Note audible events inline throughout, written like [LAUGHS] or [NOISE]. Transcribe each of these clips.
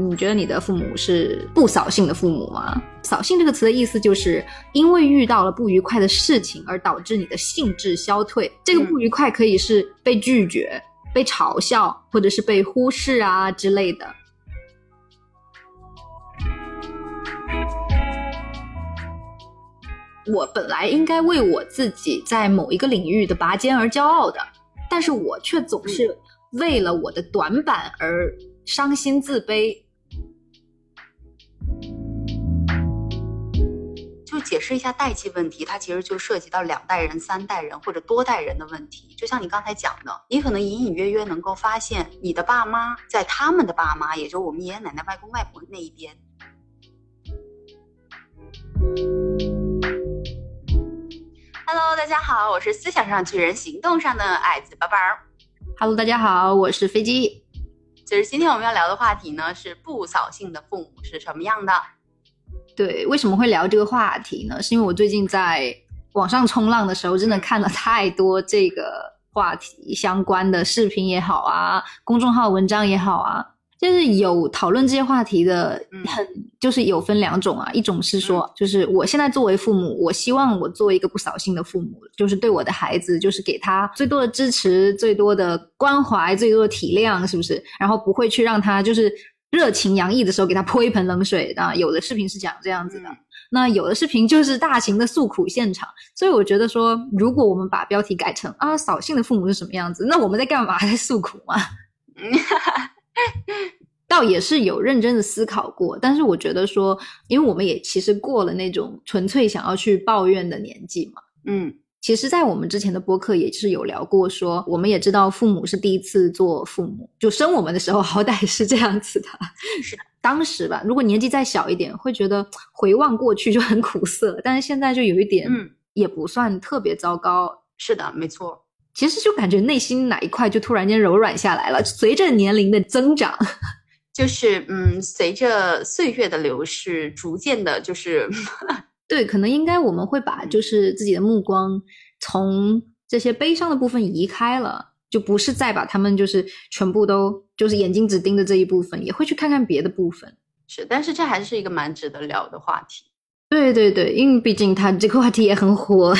你觉得你的父母是不扫兴的父母吗？扫兴这个词的意思就是因为遇到了不愉快的事情而导致你的兴致消退。这个不愉快可以是被拒绝、被嘲笑，或者是被忽视啊之类的。我本来应该为我自己在某一个领域的拔尖而骄傲的，但是我却总是为了我的短板而伤心自卑。解释一下代际问题，它其实就涉及到两代人、三代人或者多代人的问题。就像你刚才讲的，你可能隐隐约约能够发现，你的爸妈在他们的爸妈，也就是我们爷爷奶奶、外公外婆那一边。Hello，大家好，我是思想上巨人，行动上的矮子宝宝。Hello，大家好，我是飞机。就是今天我们要聊的话题呢，是不扫兴的父母是什么样的？对，为什么会聊这个话题呢？是因为我最近在网上冲浪的时候，真的看了太多这个话题相关的视频也好啊，公众号文章也好啊。就是有讨论这些话题的，很就是有分两种啊，一种是说，就是我现在作为父母，我希望我作为一个不扫兴的父母，就是对我的孩子，就是给他最多的支持、最多的关怀、最多的体谅，是不是？然后不会去让他就是热情洋溢的时候给他泼一盆冷水啊。有的视频是讲这样子的，那有的视频就是大型的诉苦现场。所以我觉得说，如果我们把标题改成啊，扫兴的父母是什么样子，那我们在干嘛？在诉苦吗？[LAUGHS] 倒也是有认真的思考过，但是我觉得说，因为我们也其实过了那种纯粹想要去抱怨的年纪嘛。嗯，其实，在我们之前的播客也是有聊过，说我们也知道父母是第一次做父母，就生我们的时候好歹是这样子的。是 [LAUGHS] 当时吧，如果年纪再小一点，会觉得回望过去就很苦涩，但是现在就有一点，嗯，也不算特别糟糕。是的，没错。其实就感觉内心哪一块就突然间柔软下来了，随着年龄的增长，[LAUGHS] 就是嗯，随着岁月的流逝，逐渐的，就是对，可能应该我们会把就是自己的目光从这些悲伤的部分移开了，就不是再把他们就是全部都就是眼睛只盯着这一部分，也会去看看别的部分。是，但是这还是一个蛮值得聊的话题。对对对，因为毕竟他这个话题也很火，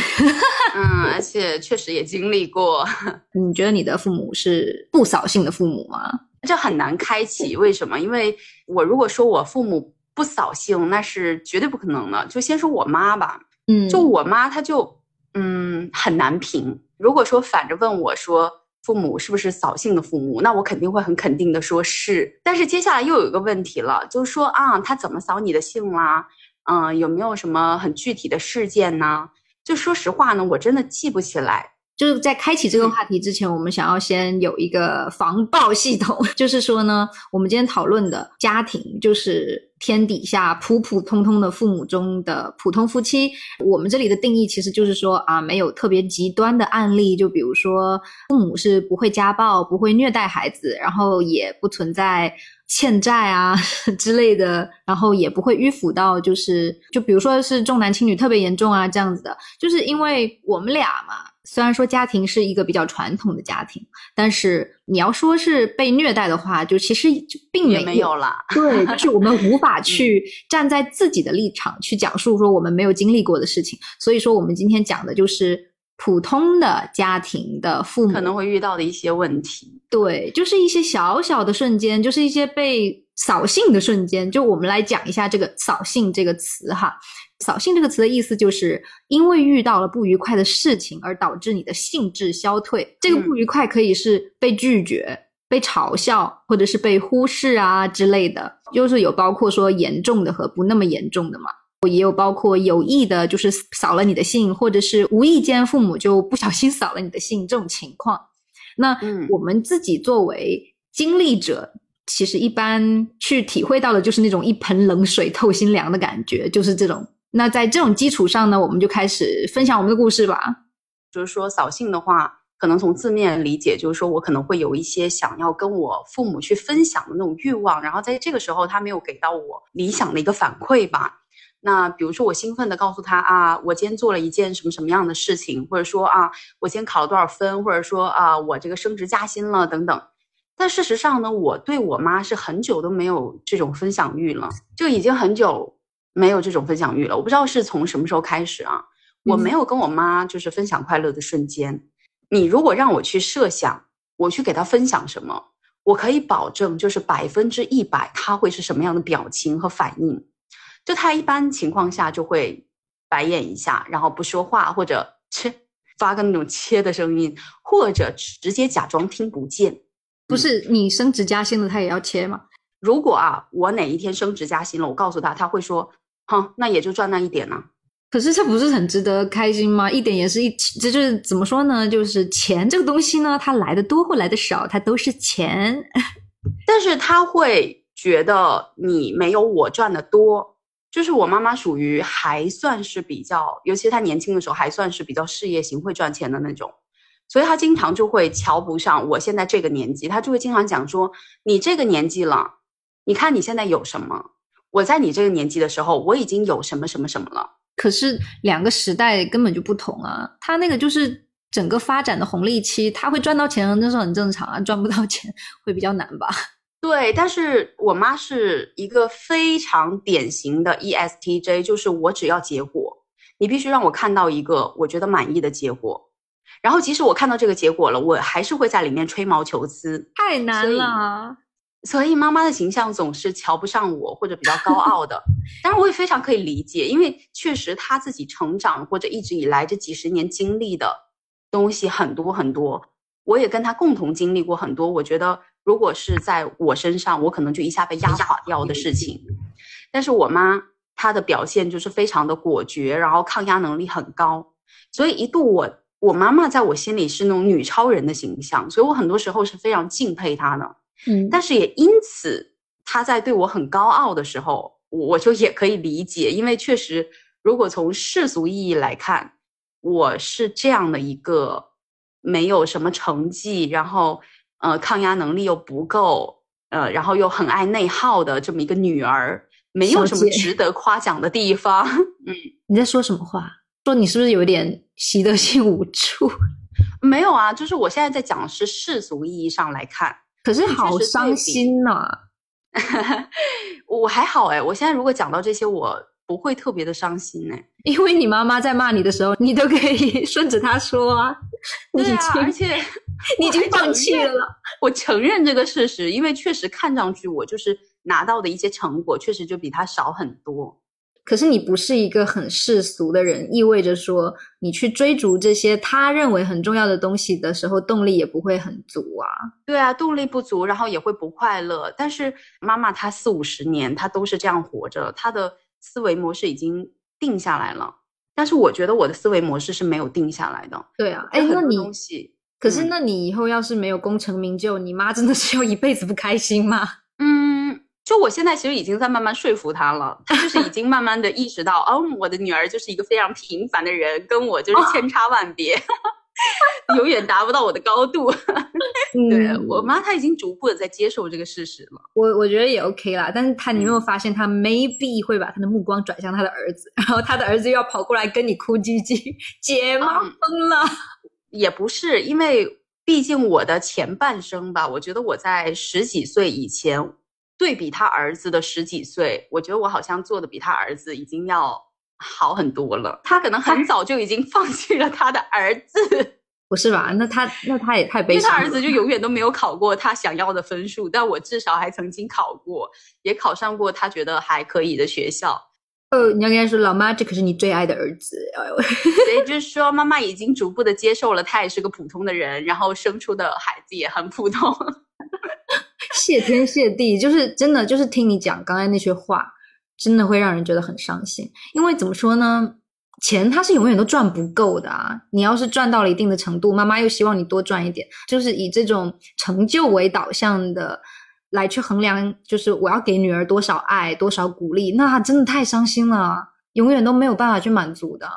嗯，[LAUGHS] 而且确实也经历过。[LAUGHS] 你觉得你的父母是不扫兴的父母吗？这很难开启，为什么？因为我如果说我父母不扫兴，那是绝对不可能的。就先说我妈吧，嗯，就我妈，她就嗯很难评。如果说反着问我说父母是不是扫兴的父母，那我肯定会很肯定的说是。但是接下来又有一个问题了，就是说啊，他怎么扫你的兴啦？嗯，有没有什么很具体的事件呢？就说实话呢，我真的记不起来。就是在开启这个话题之前，我们想要先有一个防爆系统，[LAUGHS] 就是说呢，我们今天讨论的家庭，就是天底下普普通通的父母中的普通夫妻。我们这里的定义其实就是说啊，没有特别极端的案例，就比如说父母是不会家暴、不会虐待孩子，然后也不存在。欠债啊 [LAUGHS] 之类的，然后也不会迂腐到就是，就比如说是重男轻女特别严重啊这样子的，就是因为我们俩嘛，虽然说家庭是一个比较传统的家庭，但是你要说是被虐待的话，就其实就并没有了。对，就是我们无法 [LAUGHS] 去站在自己的立场去讲述说我们没有经历过的事情，所以说我们今天讲的就是。普通的家庭的父母可能会遇到的一些问题，对，就是一些小小的瞬间，就是一些被扫兴的瞬间。就我们来讲一下这个“扫兴”这个词哈，“扫兴”这个词的意思就是因为遇到了不愉快的事情而导致你的兴致消退。这个不愉快可以是被拒绝、被嘲笑，或者是被忽视啊之类的，就是有包括说严重的和不那么严重的嘛。也有包括有意的，就是扫了你的兴，或者是无意间父母就不小心扫了你的兴这种情况。那我们自己作为经历者，其实一般去体会到的就是那种一盆冷水透心凉的感觉，就是这种。那在这种基础上呢，我们就开始分享我们的故事吧。就是说扫兴的话，可能从字面理解，就是说我可能会有一些想要跟我父母去分享的那种欲望，然后在这个时候他没有给到我理想的一个反馈吧。那比如说，我兴奋的告诉他啊，我今天做了一件什么什么样的事情，或者说啊，我今天考了多少分，或者说啊，我这个升职加薪了等等。但事实上呢，我对我妈是很久都没有这种分享欲了，就已经很久没有这种分享欲了。我不知道是从什么时候开始啊，我没有跟我妈就是分享快乐的瞬间。你如果让我去设想，我去给她分享什么，我可以保证就是百分之一百，她会是什么样的表情和反应。就她一般情况下就会白眼一下，然后不说话，或者切发个那种切的声音，或者直接假装听不见。不是你升职加薪了，他也要切吗？如果啊，我哪一天升职加薪了，我告诉他，他会说，哈，那也就赚那一点呢。可是这不是很值得开心吗？一点也是一，这就是怎么说呢？就是钱这个东西呢，它来的多或来的少，它都是钱。[LAUGHS] 但是他会觉得你没有我赚的多。就是我妈妈属于还算是比较，尤其她年轻的时候还算是比较事业型，会赚钱的那种。所以她经常就会瞧不上我现在这个年纪，她就会经常讲说：“你这个年纪了，你看你现在有什么？我在你这个年纪的时候，我已经有什么什么什么了。”可是两个时代根本就不同啊！他那个就是整个发展的红利期，他会赚到钱那是很正常啊，赚不到钱会比较难吧？[LAUGHS] 对，但是我妈是一个非常典型的 ESTJ，就是我只要结果，你必须让我看到一个我觉得满意的结果。然后，即使我看到这个结果了，我还是会在里面吹毛求疵，太难了。所以妈妈的形象总是瞧不上我，或者比较高傲的。当然，我也非常可以理解，因为确实她自己成长或者一直以来这几十年经历的东西很多很多，我也跟她共同经历过很多。我觉得，如果是在我身上，我可能就一下被压垮掉的事情。但是我妈她的表现就是非常的果决，然后抗压能力很高，所以一度我。我妈妈在我心里是那种女超人的形象，所以我很多时候是非常敬佩她的。嗯，但是也因此，他在对我很高傲的时候，我就也可以理解，因为确实，如果从世俗意义来看，我是这样的一个没有什么成绩，然后呃抗压能力又不够，呃，然后又很爱内耗的这么一个女儿，没有什么值得夸奖的地方。[LAUGHS] 嗯，你在说什么话？说你是不是有点习得性 [LAUGHS] 无助？没有啊，就是我现在在讲是世俗意义上来看，可是好伤心呐。[LAUGHS] 我还好哎，我现在如果讲到这些，我不会特别的伤心哎，[LAUGHS] 因为你妈妈在骂你的时候，你都可以 [LAUGHS] 顺着她说啊。对啊，而且你已经放弃了。我承认这个事实，因为确实看上去我就是拿到的一些成果，确实就比他少很多。可是你不是一个很世俗的人，意味着说你去追逐这些他认为很重要的东西的时候，动力也不会很足啊。对啊，动力不足，然后也会不快乐。但是妈妈她四五十年，她都是这样活着，她的思维模式已经定下来了。但是我觉得我的思维模式是没有定下来的。对啊，哎，那你东西，可是那你以后要是没有功成名就，你妈真的是要一辈子不开心吗？就我现在其实已经在慢慢说服他了，他就是已经慢慢的意识到，哦，我的女儿就是一个非常平凡的人，跟我就是千差万别，[LAUGHS] 永远达不到我的高度。[LAUGHS] 对我妈，她已经逐步的在接受这个事实了。我我觉得也 OK 啦，但是她你有没有发现，她 maybe 会把她的目光转向她的儿子，然后她的儿子又要跑过来跟你哭唧唧，姐妈疯了。也不是，因为毕竟我的前半生吧，我觉得我在十几岁以前。对比他儿子的十几岁，我觉得我好像做的比他儿子已经要好很多了。他可能很 [LAUGHS] 早就已经放弃了他的儿子，[LAUGHS] 不是吧？那他那他也太悲伤了。他儿子就永 [LAUGHS] 远都没有考过他想要的分数，但我至少还曾经考过，也考上过他觉得还可以的学校。呃，你要跟他说，老妈，这可是你最爱的儿子。所以就是说，妈妈已经逐步的接受了他也是个普通的人，然后生出的孩子也很普通。谢天谢地，就是真的，就是听你讲刚才那些话，真的会让人觉得很伤心。因为怎么说呢，钱它是永远都赚不够的啊。你要是赚到了一定的程度，妈妈又希望你多赚一点，就是以这种成就为导向的来去衡量，就是我要给女儿多少爱、多少鼓励，那真的太伤心了，永远都没有办法去满足的。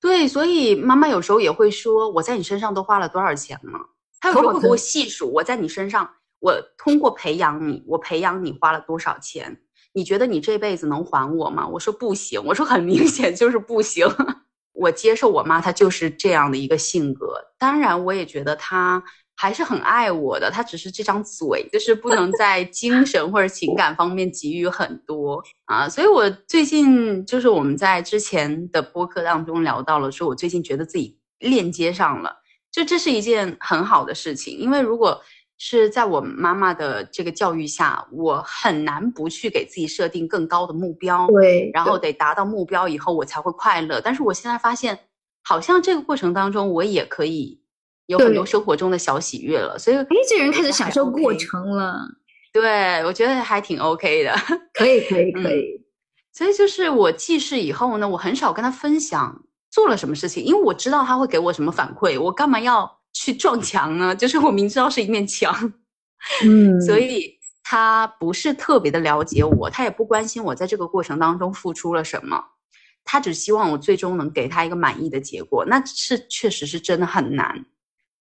对，所以妈妈有时候也会说：“我在你身上都花了多少钱呢？”她有时候会给我细数我在你身上。我通过培养你，我培养你花了多少钱？你觉得你这辈子能还我吗？我说不行，我说很明显就是不行。[LAUGHS] 我接受我妈，她就是这样的一个性格。当然，我也觉得她还是很爱我的，她只是这张嘴就是不能在精神或者情感方面给予很多啊。所以我最近就是我们在之前的播客当中聊到了，说我最近觉得自己链接上了，就这是一件很好的事情，因为如果。是在我妈妈的这个教育下，我很难不去给自己设定更高的目标，对，然后得达到目标以后我才会快乐。但是我现在发现，好像这个过程当中我也可以有很多生活中的小喜悦了。所以，哎，这人开始享受过程了。对，我觉得还挺 OK 的，[LAUGHS] 可以，可以，可以。所以就是我记事以后呢，我很少跟他分享做了什么事情，因为我知道他会给我什么反馈，我干嘛要？去撞墙呢？[LAUGHS] 就是我明知道是一面墙，嗯，所以他不是特别的了解我，他也不关心我在这个过程当中付出了什么，他只希望我最终能给他一个满意的结果。那是确实是真的很难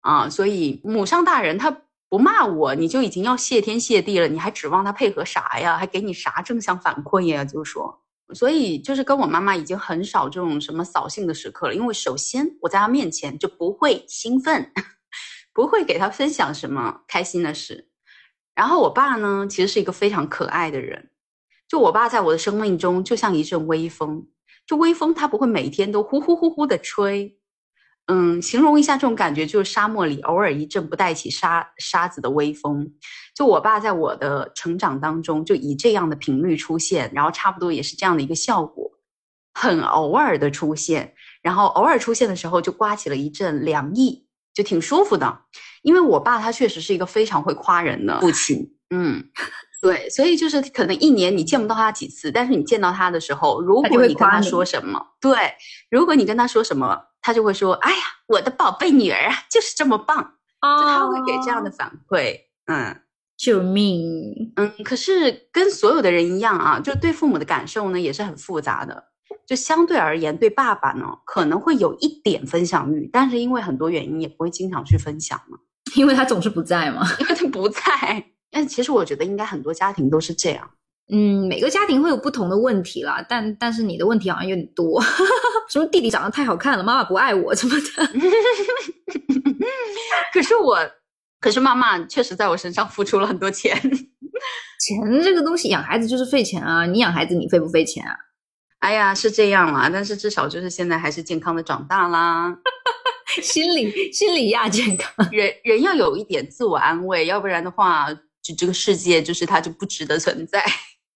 啊！所以母上大人他不骂我，你就已经要谢天谢地了，你还指望他配合啥呀？还给你啥正向反馈呀？就是说。所以就是跟我妈妈已经很少这种什么扫兴的时刻了，因为首先我在她面前就不会兴奋，[LAUGHS] 不会给她分享什么开心的事。然后我爸呢，其实是一个非常可爱的人，就我爸在我的生命中就像一阵微风，就微风它不会每天都呼呼呼呼的吹。嗯，形容一下这种感觉，就是沙漠里偶尔一阵不带起沙沙子的微风。就我爸在我的成长当中，就以这样的频率出现，然后差不多也是这样的一个效果，很偶尔的出现，然后偶尔出现的时候就刮起了一阵凉意，就挺舒服的。因为我爸他确实是一个非常会夸人的父亲，嗯，对，所以就是可能一年你见不到他几次，但是你见到他的时候，如果你跟他说什么，对，如果你跟他说什么。他就会说：“哎呀，我的宝贝女儿啊，就是这么棒。”就他会给这样的反馈。嗯，救命！嗯，可是跟所有的人一样啊，就对父母的感受呢也是很复杂的。就相对而言，对爸爸呢可能会有一点分享欲，但是因为很多原因也不会经常去分享嘛。因为他总是不在嘛。因为他不在。但其实我觉得应该很多家庭都是这样。嗯，每个家庭会有不同的问题啦，但但是你的问题好像有点多，[LAUGHS] 什么弟弟长得太好看了，妈妈不爱我什么的。[LAUGHS] 可是我，可是妈妈确实在我身上付出了很多钱。[LAUGHS] 钱这个东西养孩子就是费钱啊，你养孩子你费不费钱啊？哎呀，是这样啦，但是至少就是现在还是健康的长大啦，心理心理亚健康，人人要有一点自我安慰，要不然的话，就这个世界就是它就不值得存在。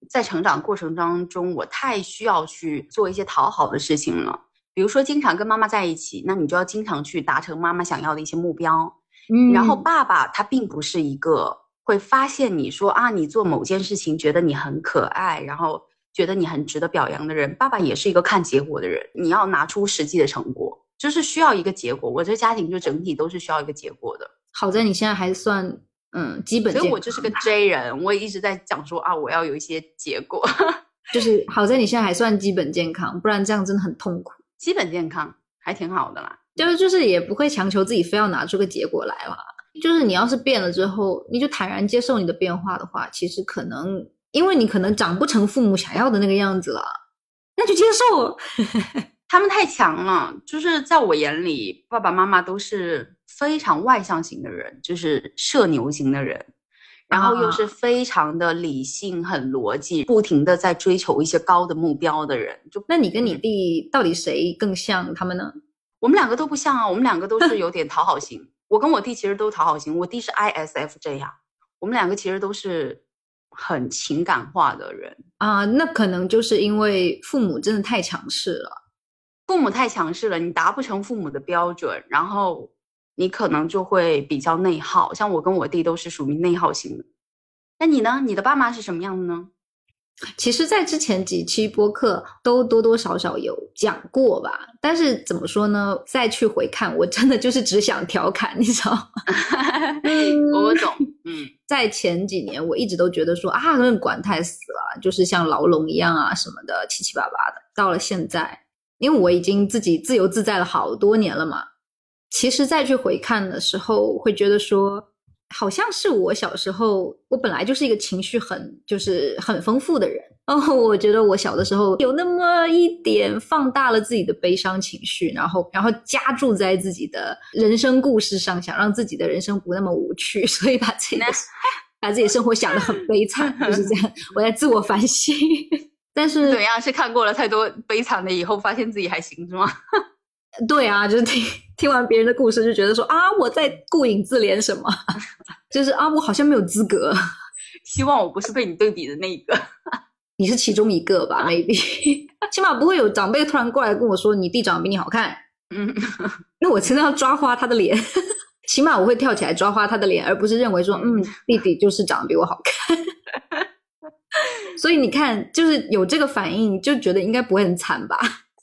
在成长过程当中，我太需要去做一些讨好的事情了。比如说，经常跟妈妈在一起，那你就要经常去达成妈妈想要的一些目标。嗯，然后爸爸他并不是一个会发现你说啊，你做某件事情觉得你很可爱，然后觉得你很值得表扬的人。爸爸也是一个看结果的人，你要拿出实际的成果，就是需要一个结果。我这家庭就整体都是需要一个结果的。好在你现在还算。嗯，基本，所以我就是个 J 人，我也一直在讲说啊，我要有一些结果，[LAUGHS] 就是好在你现在还算基本健康，不然这样真的很痛苦。基本健康还挺好的啦，就是就是也不会强求自己非要拿出个结果来了。就是你要是变了之后，你就坦然接受你的变化的话，其实可能因为你可能长不成父母想要的那个样子了，那就接受。[LAUGHS] 他们太强了，就是在我眼里，爸爸妈妈都是。非常外向型的人，就是社牛型的人，然后又是非常的理性、很逻辑，不停的在追求一些高的目标的人。就那你跟你弟到底谁更像他们呢？我们两个都不像啊，我们两个都是 [LAUGHS] 有点讨好型。我跟我弟其实都讨好型，我弟是 ISFJ 啊。我们两个其实都是很情感化的人啊。那可能就是因为父母真的太强势了，父母太强势了，你达不成父母的标准，然后。你可能就会比较内耗，像我跟我弟都是属于内耗型的。那你呢？你的爸妈是什么样的呢？其实，在之前几期播客都多多少少有讲过吧。但是怎么说呢？再去回看，我真的就是只想调侃，你知道吗？[LAUGHS] 我懂。嗯，在前几年，我一直都觉得说啊，管太死了，就是像牢笼一样啊什么的，七七八八的。到了现在，因为我已经自己自由自在了好多年了嘛。其实再去回看的时候，会觉得说，好像是我小时候，我本来就是一个情绪很就是很丰富的人，然后我觉得我小的时候有那么一点放大了自己的悲伤情绪，然后然后加注在自己的人生故事上，想让自己的人生不那么无趣，[LAUGHS] 所以把自己的把自己生活想得很悲惨，就是这样。[LAUGHS] 我在自我反省，[LAUGHS] 但是怎么样？是看过了太多悲惨的以后，发现自己还行是吗？对啊，就是听 [LAUGHS] 听完别人的故事，就觉得说啊，我在顾影自怜什么？[LAUGHS] 就是啊，我好像没有资格。[LAUGHS] 希望我不是被你对比的那一个，你是其中一个吧？maybe，起码不会有长辈突然过来跟我说你弟长得比你好看。嗯，那我真的要抓花他的脸，起码我会跳起来抓花他的脸，而不是认为说嗯，弟弟就是长得比我好看。所以你看，就是有这个反应，就觉得应该不会很惨吧？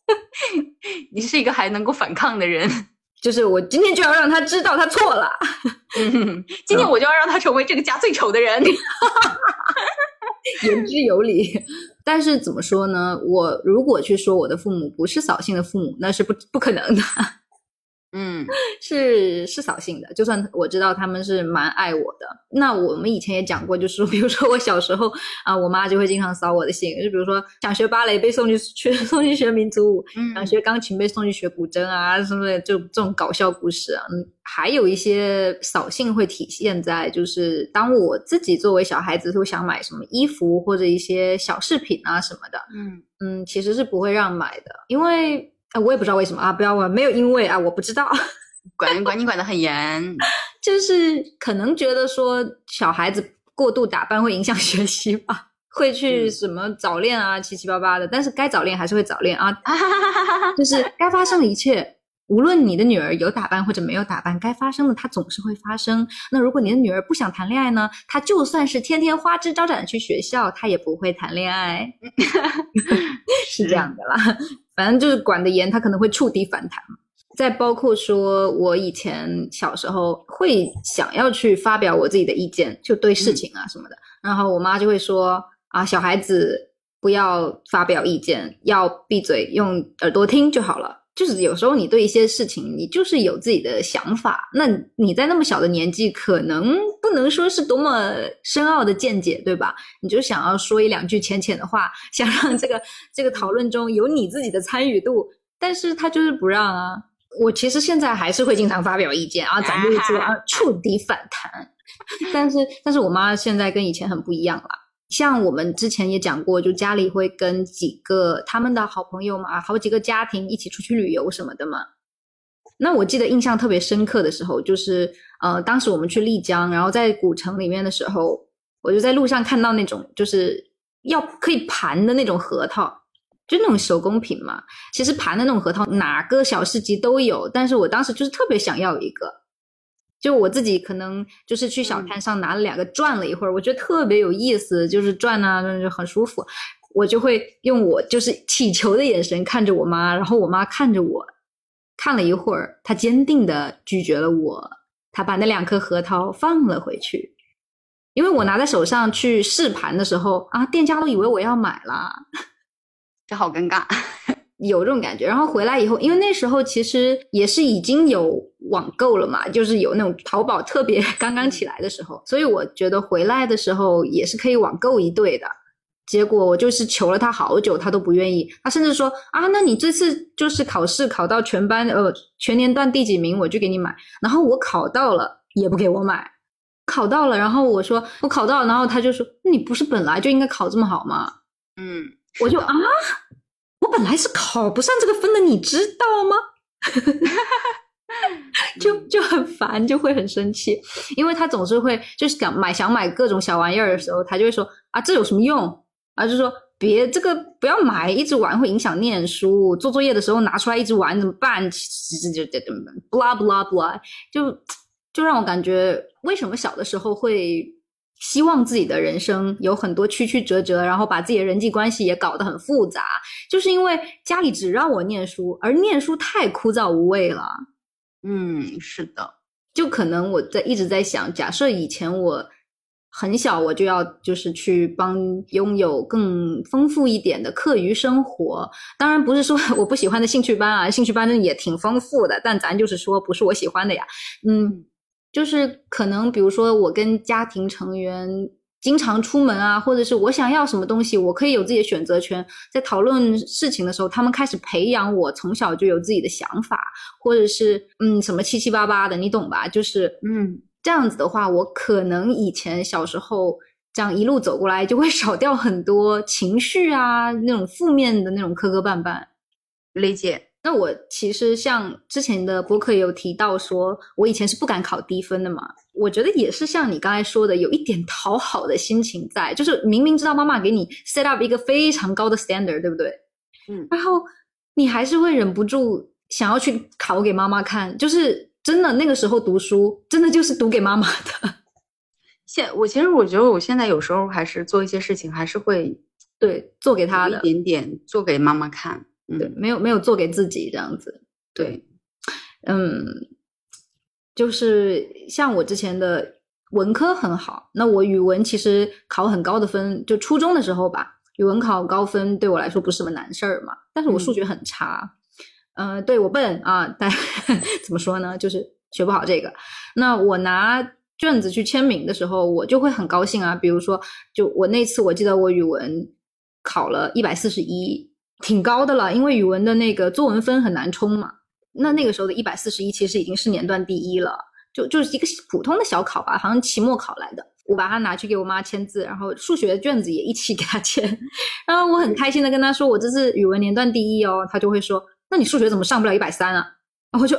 [LAUGHS] 你是一个还能够反抗的人，[LAUGHS] 就是我今天就要让他知道他错了。[LAUGHS] 今天我就要让他成为这个家最丑的人，言之有理。但是怎么说呢？我如果去说我的父母不是扫兴的父母，那是不不可能的。嗯，[LAUGHS] 是是扫兴的。就算我知道他们是蛮爱我的，那我们以前也讲过，就是 [LAUGHS] 比如说我小时候啊，我妈就会经常扫我的兴。就比如说想学芭蕾被送去去 [LAUGHS] 送去学民族舞，想学钢琴被送去学古筝啊，什么的，就这种搞笑故事啊。嗯，还有一些扫兴会体现在，就是当我自己作为小孩子，会想买什么衣服或者一些小饰品啊什么的。嗯嗯，其实是不会让买的，因为。啊，我也不知道为什么啊！不要问，没有因为啊，我不知道。[LAUGHS] 管管你管得很严，就是可能觉得说小孩子过度打扮会影响 [LAUGHS] 学习吧，会去什么早恋啊，七七八八的。但是该早恋还是会早恋啊，[LAUGHS] 就是该发生的一切，无论你的女儿有打扮或者没有打扮，该发生的它总是会发生。那如果你的女儿不想谈恋爱呢？她就算是天天花枝招展的去学校，她也不会谈恋爱，是这样的啦。反正就是管得严，他可能会触底反弹。再包括说，我以前小时候会想要去发表我自己的意见，就对事情啊什么的，然后我妈就会说啊，小孩子不要发表意见，要闭嘴，用耳朵听就好了。就是有时候你对一些事情，你就是有自己的想法，那你在那么小的年纪，可能不能说是多么深奥的见解，对吧？你就想要说一两句浅浅的话，想让这个这个讨论中有你自己的参与度，但是他就是不让啊。我其实现在还是会经常发表意见啊，咱就说啊，触底反弹。[LAUGHS] 但是，但是我妈现在跟以前很不一样了。像我们之前也讲过，就家里会跟几个他们的好朋友嘛，好几个家庭一起出去旅游什么的嘛。那我记得印象特别深刻的时候，就是呃，当时我们去丽江，然后在古城里面的时候，我就在路上看到那种就是要可以盘的那种核桃，就那种手工品嘛。其实盘的那种核桃，哪个小市集都有，但是我当时就是特别想要一个。就我自己可能就是去小摊上拿了两个转了一会儿，我觉得特别有意思，就是转啊，就很舒服。我就会用我就是乞求的眼神看着我妈，然后我妈看着我，看了一会儿，她坚定的拒绝了我，她把那两颗核桃放了回去，因为我拿在手上去试盘的时候啊，店家都以为我要买了，这好尴尬。有这种感觉，然后回来以后，因为那时候其实也是已经有网购了嘛，就是有那种淘宝特别 [LAUGHS] 刚刚起来的时候，所以我觉得回来的时候也是可以网购一对的。结果我就是求了他好久，他都不愿意。他甚至说啊，那你这次就是考试考到全班呃全年段第几名，我就给你买。然后我考到了也不给我买，考到了，然后我说我考到了，然后他就说你不是本来就应该考这么好吗？嗯，我就啊。我本来是考不上这个分的，你知道吗？[LAUGHS] 就就很烦，就会很生气，因为他总是会就是想买想买各种小玩意儿的时候，他就会说啊，这有什么用？啊，就说别这个不要买，一直玩会影响念书。做作业的时候拿出来一直玩怎么办？就就就 blah blah blah，就就让我感觉为什么小的时候会。希望自己的人生有很多曲曲折折，然后把自己的人际关系也搞得很复杂，就是因为家里只让我念书，而念书太枯燥无味了。嗯，是的，就可能我在一直在想，假设以前我很小，我就要就是去帮拥有更丰富一点的课余生活。当然不是说我不喜欢的兴趣班啊，兴趣班也挺丰富的，但咱就是说不是我喜欢的呀。嗯。就是可能比如说我跟家庭成员经常出门啊，或者是我想要什么东西，我可以有自己的选择权。在讨论事情的时候，他们开始培养我从小就有自己的想法，或者是嗯什么七七八八的，你懂吧？就是嗯这样子的话，我可能以前小时候这样一路走过来，就会少掉很多情绪啊，那种负面的那种磕磕绊绊。理解。那我其实像之前的博客也有提到说，我以前是不敢考低分的嘛。我觉得也是像你刚才说的，有一点讨好的心情在，就是明明知道妈妈给你 set up 一个非常高的 standard，对不对？嗯然后你还是会忍不住想要去考给妈妈看，就是真的那个时候读书，真的就是读给妈妈的。[LAUGHS] 现我其实我觉得我现在有时候还是做一些事情，还是会对，做给她一，点点做给妈妈看。嗯，对，没有没有做给自己这样子。对，嗯，就是像我之前的文科很好，那我语文其实考很高的分，就初中的时候吧，语文考高分对我来说不是什么难事儿嘛。但是我数学很差，嗯、呃，对我笨啊，但 [LAUGHS] 怎么说呢，就是学不好这个。那我拿卷子去签名的时候，我就会很高兴啊。比如说，就我那次我记得我语文考了一百四十一，挺高的了，因为语文的那个作文分很难冲嘛。那那个时候的一百四十一其实已经是年段第一了，就就是一个普通的小考吧，好像期末考来的。我把它拿去给我妈签字，然后数学卷子也一起给她签，[LAUGHS] 然后我很开心的跟她说我这次语文年段第一哦，她就会说那你数学怎么上不了一百三啊？然后我就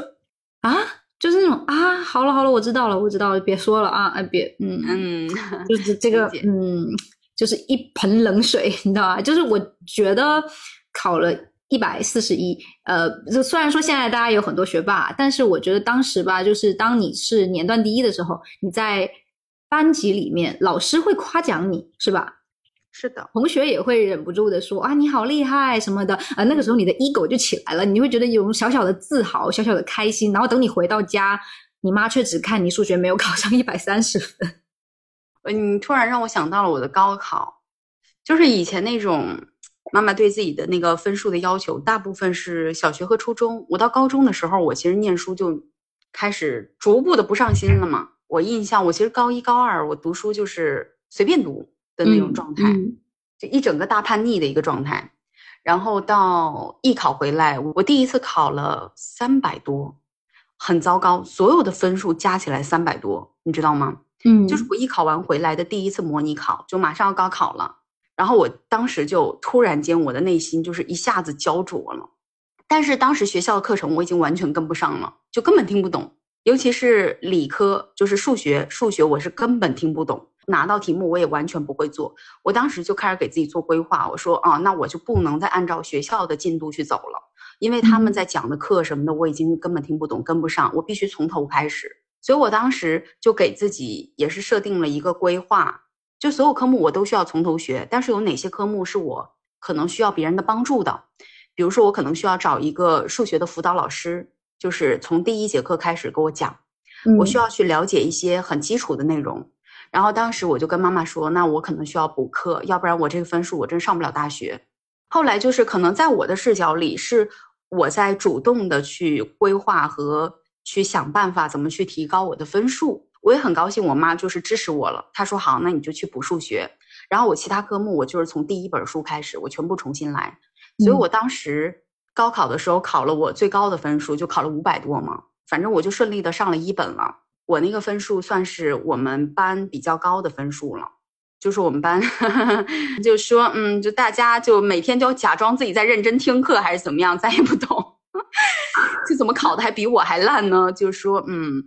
啊，就是那种啊，好了好了，我知道了我知道了，别说了啊，哎别嗯嗯，就是这个嗯，就是一盆冷水，你知道吧？就是我觉得考了一百四十一，呃，就虽然说现在大家有很多学霸，但是我觉得当时吧，就是当你是年段第一的时候，你在班级里面，老师会夸奖你，是吧？是的，同学也会忍不住的说啊，你好厉害什么的，啊，那个时候你的 ego 就起来了，你会觉得有种小小的自豪，小小的开心，然后等你回到家，你妈却只看你数学没有考上一百三十分。呃，你突然让我想到了我的高考，就是以前那种妈妈对自己的那个分数的要求，大部分是小学和初中。我到高中的时候，我其实念书就开始逐步的不上心了嘛。我印象，我其实高一高二我读书就是随便读的那种状态，嗯就一整个大叛逆的一个状态。然后到艺考回来，我第一次考了三百多，很糟糕，所有的分数加起来三百多，你知道吗？嗯，就是我艺考完回来的第一次模拟考，就马上要高考了。然后我当时就突然间，我的内心就是一下子焦灼了。但是当时学校的课程我已经完全跟不上了，就根本听不懂，尤其是理科，就是数学，数学我是根本听不懂。拿到题目我也完全不会做，我当时就开始给自己做规划。我说啊，那我就不能再按照学校的进度去走了，因为他们在讲的课什么的我已经根本听不懂，跟不上，我必须从头开始。所以我当时就给自己也是设定了一个规划，就所有科目我都需要从头学，但是有哪些科目是我可能需要别人的帮助的，比如说我可能需要找一个数学的辅导老师，就是从第一节课开始给我讲，我需要要去了解一些很基础的内容。然后当时我就跟妈妈说，那我可能需要补课，要不然我这个分数我真上不了大学。后来就是可能在我的视角里，是我在主动的去规划和去想办法怎么去提高我的分数。我也很高兴，我妈就是支持我了。她说好，那你就去补数学。然后我其他科目我就是从第一本书开始，我全部重新来。所以我当时高考的时候考了我最高的分数，就考了五百多嘛，反正我就顺利的上了一本了。我那个分数算是我们班比较高的分数了。就是我们班 [LAUGHS] 就说，嗯，就大家就每天就假装自己在认真听课，还是怎么样，咱也不懂，[LAUGHS] 就怎么考的还比我还烂呢？就说，嗯，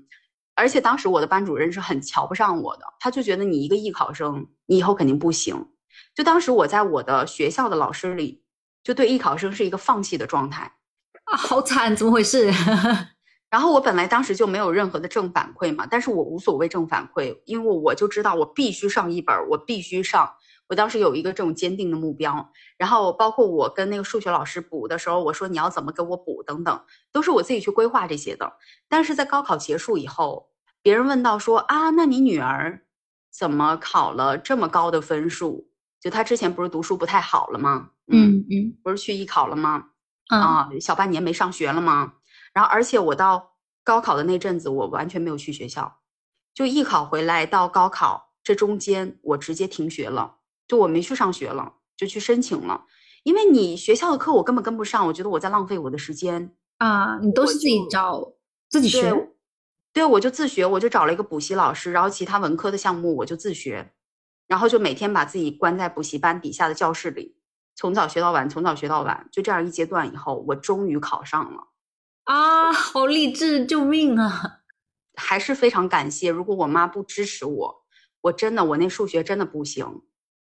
而且当时我的班主任是很瞧不上我的，他就觉得你一个艺考生，你以后肯定不行。就当时我在我的学校的老师里，就对艺考生是一个放弃的状态。啊，好惨，怎么回事？[LAUGHS] 然后我本来当时就没有任何的正反馈嘛，但是我无所谓正反馈，因为我就知道我必须上一本儿，我必须上。我当时有一个这种坚定的目标，然后包括我跟那个数学老师补的时候，我说你要怎么给我补等等，都是我自己去规划这些的。但是在高考结束以后，别人问到说啊，那你女儿怎么考了这么高的分数？就她之前不是读书不太好了吗？嗯嗯不是去艺考了吗？嗯啊，小半年没上学了吗？然后，而且我到高考的那阵子，我完全没有去学校，就艺考回来到高考这中间，我直接停学了，就我没去上学了，就去申请了。因为你学校的课我根本跟不上，我觉得我在浪费我的时间啊。你都是自己找自己学？对，我就自学，我就找了一个补习老师，然后其他文科的项目我就自学，然后就每天把自己关在补习班底下的教室里，从早学到晚，从早学到晚，就这样一阶段以后，我终于考上了。啊，好励志！救命啊！还是非常感谢。如果我妈不支持我，我真的我那数学真的不行，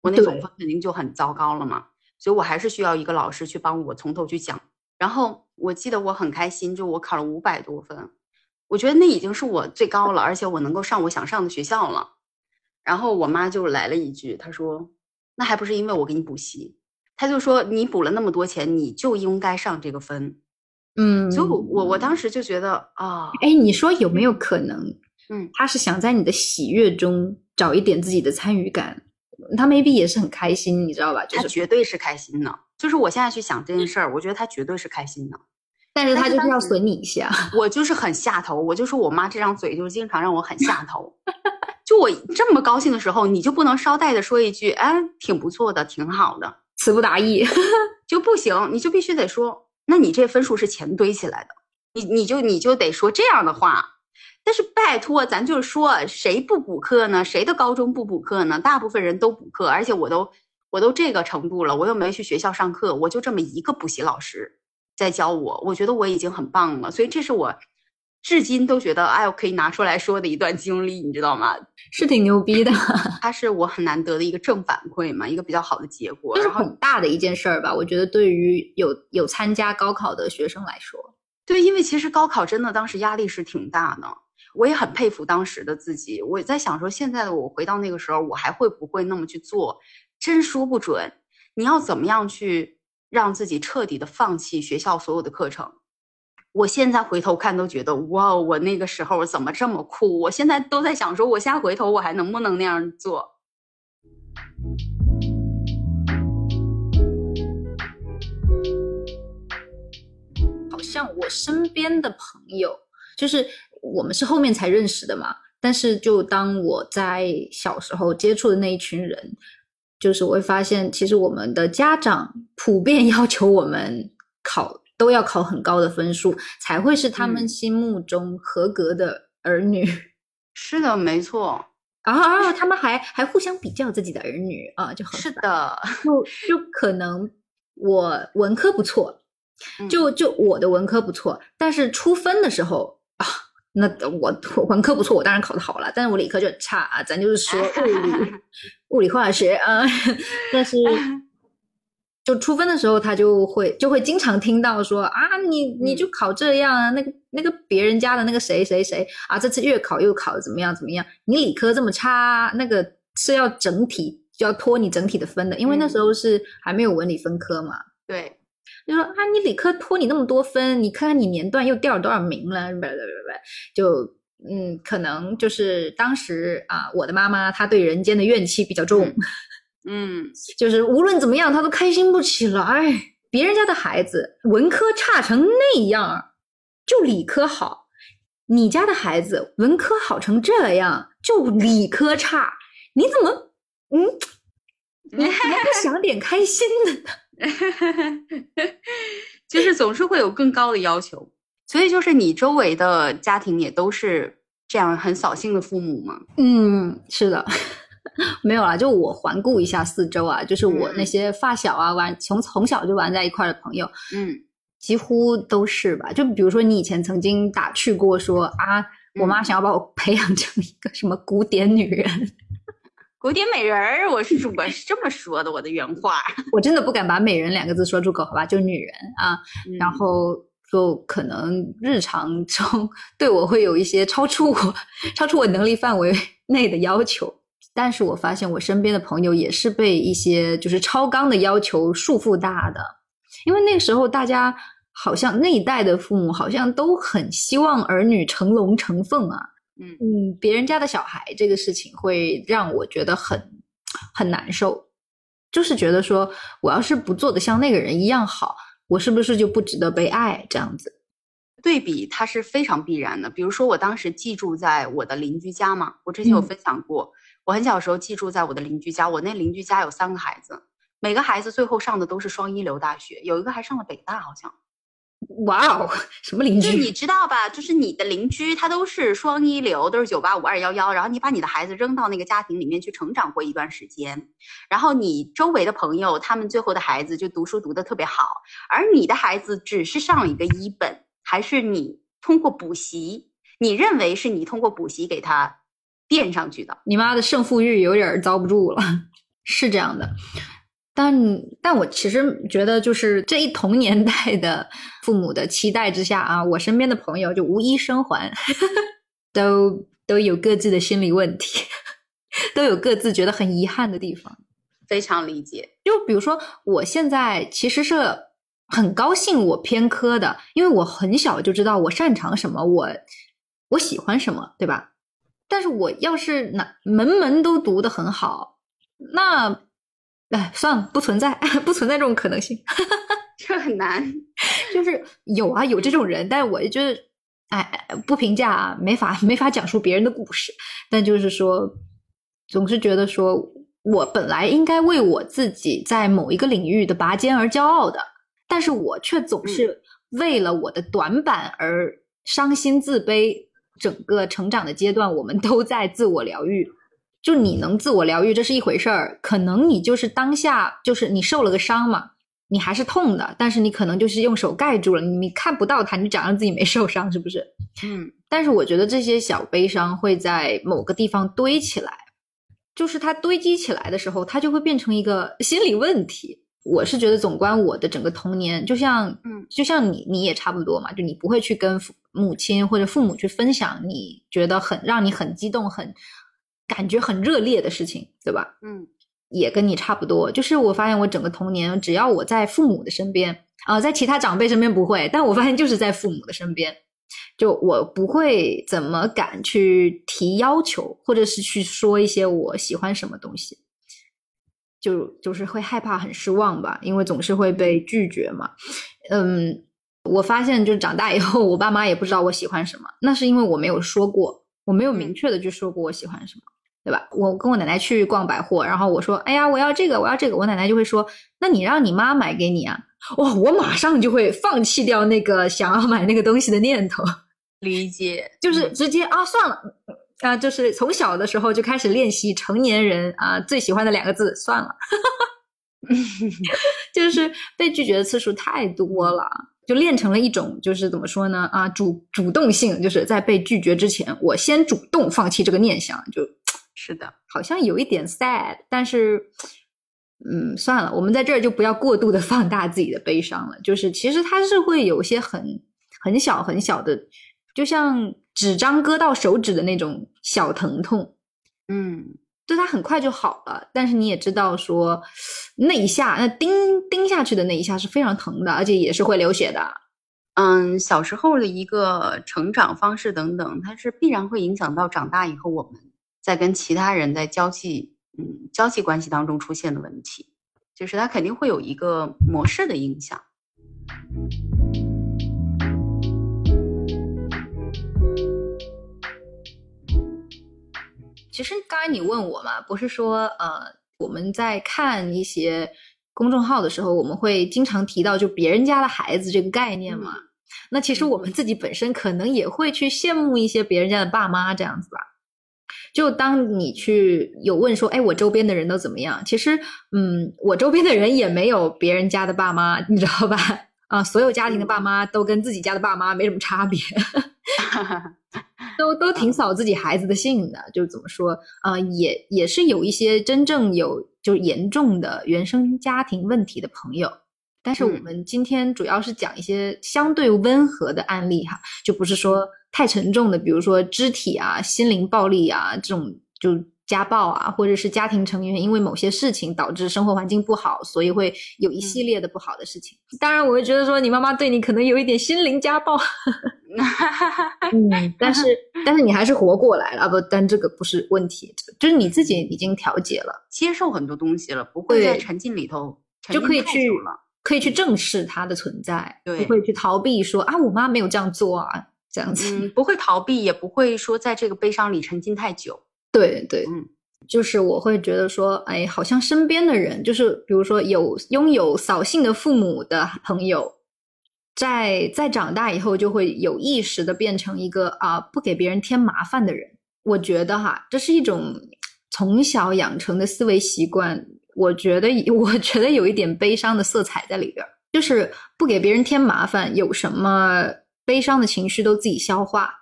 我那总分肯定就很糟糕了嘛。所以我还是需要一个老师去帮我从头去讲。然后我记得我很开心，就我考了五百多分，我觉得那已经是我最高了，而且我能够上我想上的学校了。然后我妈就来了一句，她说：“那还不是因为我给你补习？”她就说：“你补了那么多钱，你就应该上这个分。”嗯，所以，我我当时就觉得啊，哎，你说有没有可能，嗯，他是想在你的喜悦中找一点自己的参与感，他 maybe 也是很开心，你知道吧？他绝对是开心的。就是我现在去想这件事儿，我觉得他绝对是开心的，但是他就是要损你一下。我就是很下头，我就说我妈这张嘴就经常让我很下头。就我这么高兴的时候，你就不能捎带的说一句，哎，挺不错的，挺好的，词不达意 [LAUGHS] 就不行，你就必须得说。那你这分数是钱堆起来的，你你就你就得说这样的话。但是拜托，咱就是说，谁不补课呢？谁的高中不补课呢？大部分人都补课，而且我都我都这个程度了，我又没去学校上课，我就这么一个补习老师在教我，我觉得我已经很棒了。所以这是我至今都觉得，哎，我可以拿出来说的一段经历，你知道吗？是挺牛逼的，[LAUGHS] 它是我很难得的一个正反馈嘛，一个比较好的结果，这是很大的一件事儿吧？我觉得对于有有参加高考的学生来说，对，因为其实高考真的当时压力是挺大的。我也很佩服当时的自己。我在想说，现在的我回到那个时候，我还会不会那么去做？真说不准。你要怎么样去让自己彻底的放弃学校所有的课程？我现在回头看都觉得，哇，我那个时候怎么这么酷？我现在都在想说，我现在回头我还能不能那样做？好像我身边的朋友就是。我们是后面才认识的嘛，但是就当我在小时候接触的那一群人，就是我会发现，其实我们的家长普遍 [LAUGHS] 要求我们考都要考很高的分数，才会是他们心目中合格的儿女。[LAUGHS] 是的，没错啊，他们还还互相比较自己的儿女啊，就很是的，就就可能我文科不错，就就我的文科不错，但是出分的时候啊。那我文科不错，我当然考得好了，但是我理科就很差啊。咱就是说物理、[LAUGHS] 物理化学啊，但是 [LAUGHS] 就出分的时候，他就会就会经常听到说啊，你你就考这样啊，那个那个别人家的那个谁谁谁啊，这次月考又考的怎么样怎么样？你理科这么差，那个是要整体就要拖你整体的分的，因为那时候是还没有文理分科嘛。对。就说啊，你理科拖你那么多分，你看看你年段又掉了多少名了，不不不不，就嗯，可能就是当时啊，我的妈妈她对人间的怨气比较重，[LAUGHS] 嗯，就是无论怎么样，她都开心不起来。别人家的孩子文科差成那样，就理科好；你家的孩子文科好成这样，就理科差。你怎么嗯，[LAUGHS] 你怎么不想点开心的呢？[LAUGHS] 就是总是会有更高的要求，所以就是你周围的家庭也都是这样很扫兴的父母吗？嗯，是的，[LAUGHS] 没有啦。就我环顾一下四周啊，就是我那些发小啊，玩从从小就玩在一块的朋友，嗯，几乎都是吧。就比如说你以前曾经打趣过说啊，我妈想要把我培养成一个什么古典女人。古典美人儿，我是我是这么说的，我的原话。[LAUGHS] 我真的不敢把“美人”两个字说出口，好吧？就女人啊，然后就可能日常中对我会有一些超出我、超出我能力范围内的要求。但是我发现我身边的朋友也是被一些就是超纲的要求束缚大的，因为那个时候大家好像那一代的父母好像都很希望儿女成龙成凤啊。嗯嗯，别人家的小孩这个事情会让我觉得很很难受，就是觉得说，我要是不做的像那个人一样好，我是不是就不值得被爱？这样子，对比它是非常必然的。比如说，我当时寄住在我的邻居家嘛，我之前有分享过，我很小时候寄住在我的邻居家，我那邻居家有三个孩子，每个孩子最后上的都是双一流大学，有一个还上了北大，好像。哇哦，[LAUGHS] 什么邻居？你知道吧？就是你的邻居，他都是双一流，都是九八五二幺幺。然后你把你的孩子扔到那个家庭里面去成长过一段时间，然后你周围的朋友，他们最后的孩子就读书读得特别好，而你的孩子只是上了一个一本，还是你通过补习，你认为是你通过补习给他垫上去的？你妈的胜负欲有点遭不住了，是这样的。但但我其实觉得，就是这一同年代的父母的期待之下啊，我身边的朋友就无一生还，都都有各自的心理问题，都有各自觉得很遗憾的地方。非常理解。就比如说，我现在其实是很高兴我偏科的，因为我很小就知道我擅长什么，我我喜欢什么，对吧？但是我要是哪门门都读得很好，那。哎，算了，不存在，[LAUGHS] 不存在这种可能性，[LAUGHS] 这很难。[LAUGHS] 就是有啊，有这种人，但我就是，哎，不评价啊，没法没法讲述别人的故事。但就是说，总是觉得说我本来应该为我自己在某一个领域的拔尖而骄傲的，但是我却总是为了我的短板而伤心自卑。整个成长的阶段，我们都在自我疗愈。就你能自我疗愈，这是一回事儿。可能你就是当下，就是你受了个伤嘛，你还是痛的，但是你可能就是用手盖住了，你看不到它，你假装自己没受伤，是不是？嗯。但是我觉得这些小悲伤会在某个地方堆起来，就是它堆积起来的时候，它就会变成一个心理问题。我是觉得，总观我的整个童年，就像，嗯，就像你，你也差不多嘛，就你不会去跟父母亲或者父母去分享，你觉得很让你很激动很。感觉很热烈的事情，对吧？嗯，也跟你差不多。就是我发现我整个童年，只要我在父母的身边啊，在其他长辈身边不会，但我发现就是在父母的身边，就我不会怎么敢去提要求，或者是去说一些我喜欢什么东西，就就是会害怕很失望吧，因为总是会被拒绝嘛。嗯，我发现就长大以后，我爸妈也不知道我喜欢什么，那是因为我没有说过，我没有明确的去说过我喜欢什么。对吧？我跟我奶奶去逛百货，然后我说：“哎呀，我要这个，我要这个。”我奶奶就会说：“那你让你妈买给你啊！”哇，我马上就会放弃掉那个想要买那个东西的念头。理解，就是直接啊，算了啊，就是从小的时候就开始练习成年人啊最喜欢的两个字，算了。[LAUGHS] [LAUGHS] 就是被拒绝的次数太多了，就练成了一种，就是怎么说呢？啊，主主动性，就是在被拒绝之前，我先主动放弃这个念想，就。是的，好像有一点 sad，但是，嗯，算了，我们在这儿就不要过度的放大自己的悲伤了。就是其实它是会有一些很很小很小的，就像纸张割到手指的那种小疼痛，嗯，就它很快就好了。但是你也知道说，那一下那钉钉下去的那一下是非常疼的，而且也是会流血的。嗯，小时候的一个成长方式等等，它是必然会影响到长大以后我们。在跟其他人在交际，嗯，交际关系当中出现的问题，就是他肯定会有一个模式的影响。其实刚才你问我嘛，不是说呃，我们在看一些公众号的时候，我们会经常提到就别人家的孩子这个概念嘛？那其实我们自己本身可能也会去羡慕一些别人家的爸妈这样子吧。就当你去有问说，哎，我周边的人都怎么样？其实，嗯，我周边的人也没有别人家的爸妈，你知道吧？[LAUGHS] 啊，所有家庭的爸妈都跟自己家的爸妈没什么差别，[LAUGHS] 都都挺扫自己孩子的兴的。就怎么说啊，也也是有一些真正有就是严重的原生家庭问题的朋友。但是我们今天主要是讲一些相对温和的案例哈，就不是说。太沉重的，比如说肢体啊、心灵暴力啊，这种就家暴啊，或者是家庭成员因为某些事情导致生活环境不好，所以会有一系列的不好的事情。当然，我会觉得说你妈妈对你可能有一点心灵家暴，[LAUGHS] 嗯，但是 [LAUGHS] 但是你还是活过来了啊不，但这个不是问题，就是你自己已经调节了，接受很多东西了，不会在沉浸里头就可以去可以去正视它的存在，对不会去逃避说啊，我妈没有这样做啊，这样子。嗯，不会逃避，也不会说在这个悲伤里沉浸太久。对对，嗯，就是我会觉得说，哎，好像身边的人，就是比如说有拥有扫兴的父母的朋友，在在长大以后就会有意识的变成一个啊不给别人添麻烦的人。我觉得哈，这是一种从小养成的思维习惯。我觉得，[LAUGHS] 我觉得有一点悲伤的色彩在里边儿，就是不给别人添麻烦，有什么悲伤的情绪都自己消化。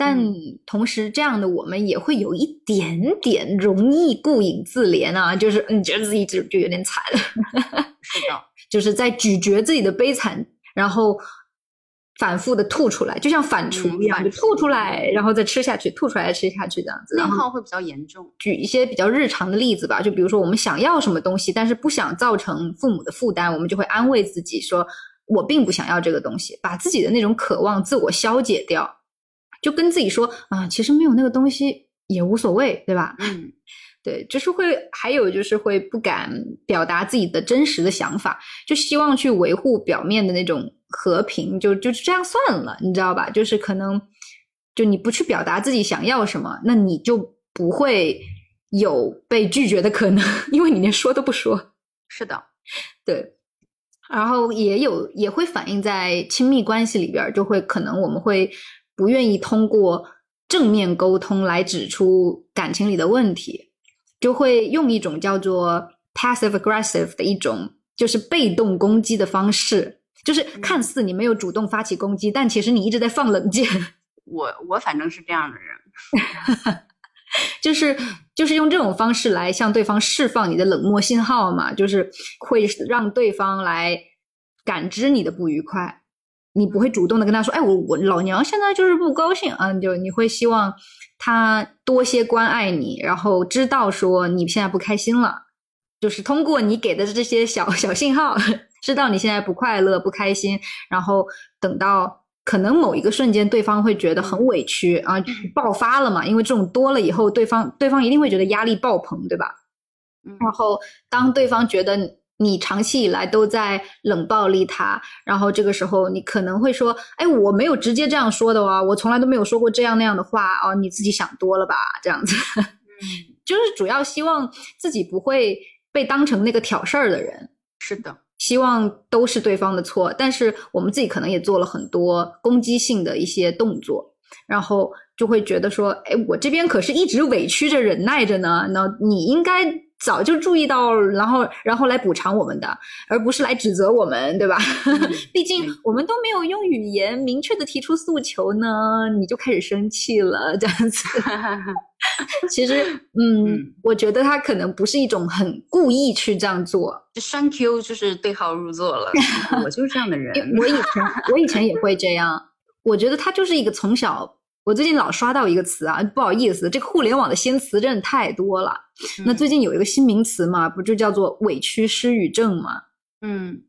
但嗯。同时，这样的我们也会有一点点容易顾影自怜啊，就是嗯，觉得自己就就有点惨。了，[LAUGHS] 是的，就是在咀嚼自己的悲惨，然后反复的吐出来，就像反刍一样，吐出来，然后再吃下去，吐出来吃下去这样子。内耗会比较严重。举一些比较日常的例子吧，就比如说我们想要什么东西，但是不想造成父母的负担，我们就会安慰自己说，我并不想要这个东西，把自己的那种渴望自我消解掉，就跟自己说啊，其实没有那个东西也无所谓，对吧？嗯，[LAUGHS] 对，就是会，还有就是会不敢表达自己的真实的想法，就希望去维护表面的那种和平，就就这样算了，你知道吧？就是可能，就你不去表达自己想要什么，那你就不会有被拒绝的可能，[LAUGHS] 因为你连说都不说。是的，对，然后也有也会反映在亲密关系里边儿，就会可能我们会不愿意通过正面沟通来指出感情里的问题，就会用一种叫做 passive aggressive 的一种就是被动攻击的方式，就是看似你没有主动发起攻击，但其实你一直在放冷箭。[LAUGHS] 我我反正是这样的人。就是就是用这种方式来向对方释放你的冷漠信号嘛，就是会让对方来感知你的不愉快，你不会主动的跟他说，哎，我我老娘现在就是不高兴啊，就你会希望他多些关爱你，然后知道说你现在不开心了，就是通过你给的这些小小信号，[LAUGHS] 知道你现在不快乐、不开心，然后等到。可能某一个瞬间，对方会觉得很委屈啊，爆发了嘛？因为这种多了以后，对方对方一定会觉得压力爆棚，对吧？嗯然后当对方觉得你你长期以来都在冷暴力他，然后这个时候你可能会说：“哎，我没有直接这样说的哦，我从来都没有说过这样那样的话哦，你自己想多了吧？”这样子，嗯，[LAUGHS] 就是主要希望自己不会被当成那个挑事儿的人。是的，希望都是对方的错，但是我们自己可能也做了很多攻击性的一些动作，然后就会觉得说，哎，我这边可是一直委屈着、忍耐着呢，那你应该早就注意到，然后然后来补偿我们的，而不是来指责我们，对吧？嗯 [LAUGHS] 毕竟我们都没有用语言明确的提出诉求呢，你就开始生气了，这样子。[LAUGHS] 其实，嗯，嗯我觉得他可能不是一种很故意去这样做，就 thank you 就是对号入座了，[LAUGHS] 我就是这样的人。我以前我以前也会这样，我觉得他就是一个从小，我最近老刷到一个词啊，不好意思，这个互联网的新词真的太多了。那嗯最近有一个新名词嘛，不就叫做委屈失语症嘛？嗯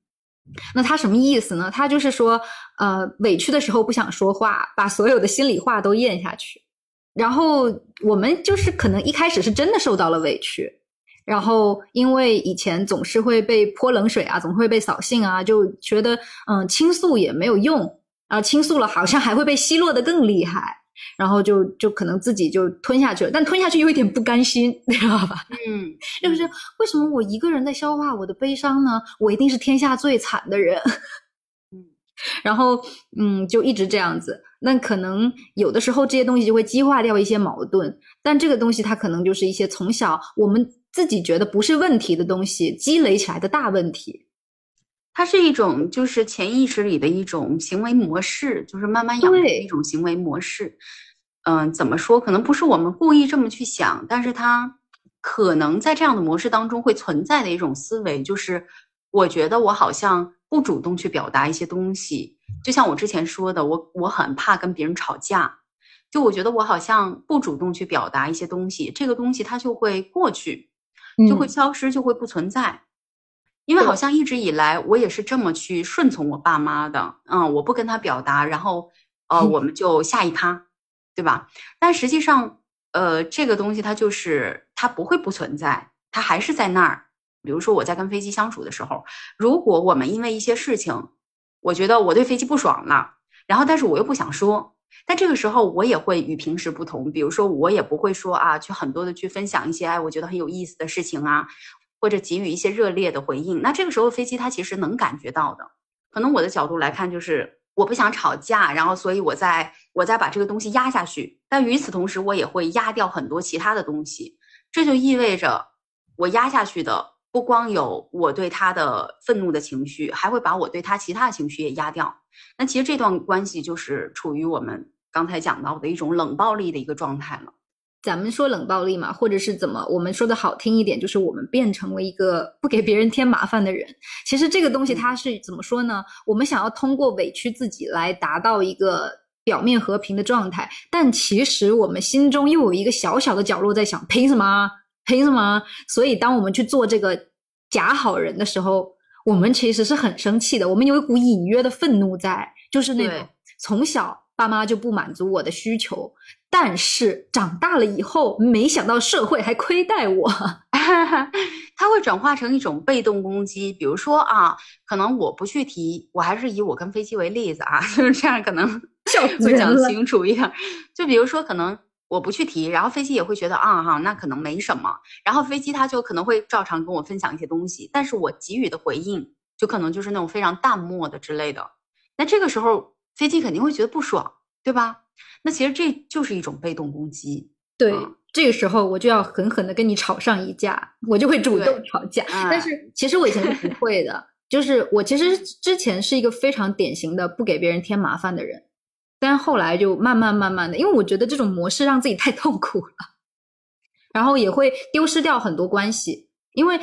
那它什么意思呢？它就是说，呃，委屈的时候不想说话，把所有的心里话都咽下去。然后我们就是可能一开始是真的受到了委屈，然后因为以前总是会被泼冷水啊，总会被扫兴啊，就觉得嗯倾诉也没有用啊，倾诉了好像还会被奚落的更厉害，然后就就可能自己就吞下去了，但吞下去又有点不甘心，[LAUGHS] 你知道吧？嗯，就是为什么我一个人在消化我的悲伤呢？我一定是天下最惨的人。嗯 [LAUGHS] 然后，嗯，就一直这样子。那可能有的时候这些东西就会激化掉一些矛盾，但这个东西它可能就是一些从小我们自己觉得不是问题的东西积累起来的大问题。它是一种就是潜意识里的一种行为模式，就是慢慢养成的一种行为模式。嗯、怎么说？可能不是我们故意这么去想，但是它可能在这样的模式当中会存在的一种思维，就是我觉得我好像不主动去表达一些东西，就像我之前说的，我我很怕跟别人吵架，就我觉得我好像不主动去表达一些东西，这个东西它就会过去，就会嗯消失，就会不存在。因为好像一直以来我也是这么去顺从我爸妈的，嗯，我不跟他表达，然后呃，嗯。我们就下一趴，对吧？但实际上，呃，这个东西它就是它不会不存在，它还是在那儿，比如说我在跟飞机相处的时候，如果我们因为一些事情，我觉得我对飞机不爽了，然后但是我又不想说，但这个时候我也会与平时不同，比如说我也不会说啊，去很多的去分享一些哎我觉得很有意思的事情啊，或者给予一些热烈的回应。那这个时候飞机它其实能感觉到的，可能我的角度来看就是我不想吵架，然后所以我在我再把这个东西压下去，但与此同时我也会压掉很多其他的东西，这就意味着我压下去的。不光有我对他的愤怒的情绪，还会把我对他其他的情绪也压掉。那其实这段关系就是处于我们刚才讲到的一种冷暴力的一个状态了。咱们说冷暴力嘛，或者是怎么？我们说的好听一点，就是我们变成了一个不给别人添麻烦的人。其实这个东西它是怎么说呢？我们想要通过委屈自己来达到一个表面和平的状态，但其实我们心中又有一个小小的角落在想：凭什么？凭什么？所以，当我们去做这个假好人的时候，我们其实是很生气的。我们有一股隐约的愤怒在，就是那种从小爸妈就不满足我的需求，但是长大了以后，没想到社会还亏待我。[LAUGHS] 它会转化成一种被动攻击。比如说啊，可能我不去提，我还是以我跟飞机为例子啊，[LAUGHS] 就是这样，可能会讲清楚一点。就比如说，可能。我不去提，然后飞机也会觉得啊哈，那可能没什么。然后飞机他就可能会照常跟我分享一些东西，但是我给予的回应就可能就是那种非常淡漠的之类的。那这个时候飞机肯定会觉得不爽，对吧？那其实这就是一种被动攻击。对，这个时候我就要狠狠的跟你吵上一架，我就会主动吵架。但是其实我以前是不 [LAUGHS] 会的，就是我其实之前是一个非常典型的不给别人添麻烦的人。但后来就慢慢慢慢的，因为我觉得这种模式让自己太痛苦了，然后也会丢失掉很多关系，因为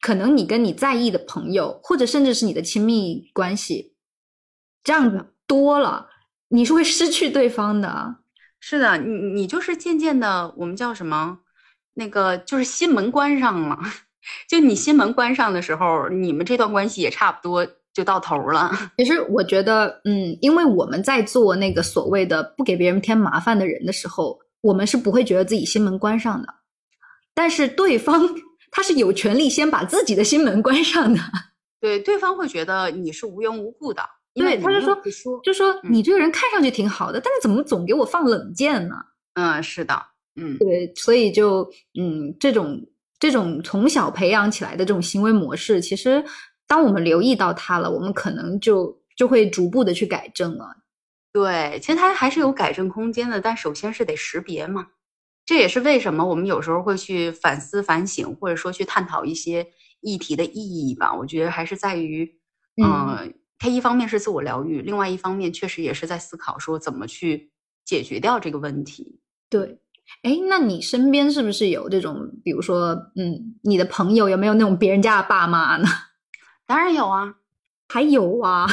可能你跟你在意的朋友，或者甚至是你的亲密关系，这样子多了，你是会失去对方的。是的，你你就是渐渐的，我们叫什么？那个就是心门关上了。[LAUGHS] 就你心门关上的时候，你们这段关系也差不多。就到头了。[LAUGHS] 其实我觉得，嗯，因为我们在做那个所谓的不给别人添麻烦的人的时候，我们是不会觉得自己心门关上的。但是对方他是有权利先把自己的心门关上的。对，对方会觉得你是无缘无故的。对，他就说，就说你这个人看上去挺好的，但是怎么总给我放冷箭呢？嗯，是的，嗯，对，所以就嗯，这种这种从小培养起来的这种行为模式，其实。当我们留意到它了，我们可能就就会逐步的去改正了。对，其实它还是有改正空间的，但首先是得识别嘛。这也是为什么我们有时候会去反思、反省，或者说去探讨一些议题的意义吧。我觉得还是在于，嗯，它一方面是自我疗愈，另外一方面确实也是在思考说怎么去解决掉这个问题。对，哎，那你身边是不是有这种，比如说，嗯，你的朋友有没有那种别人家的爸妈呢？当然有啊，还有啊，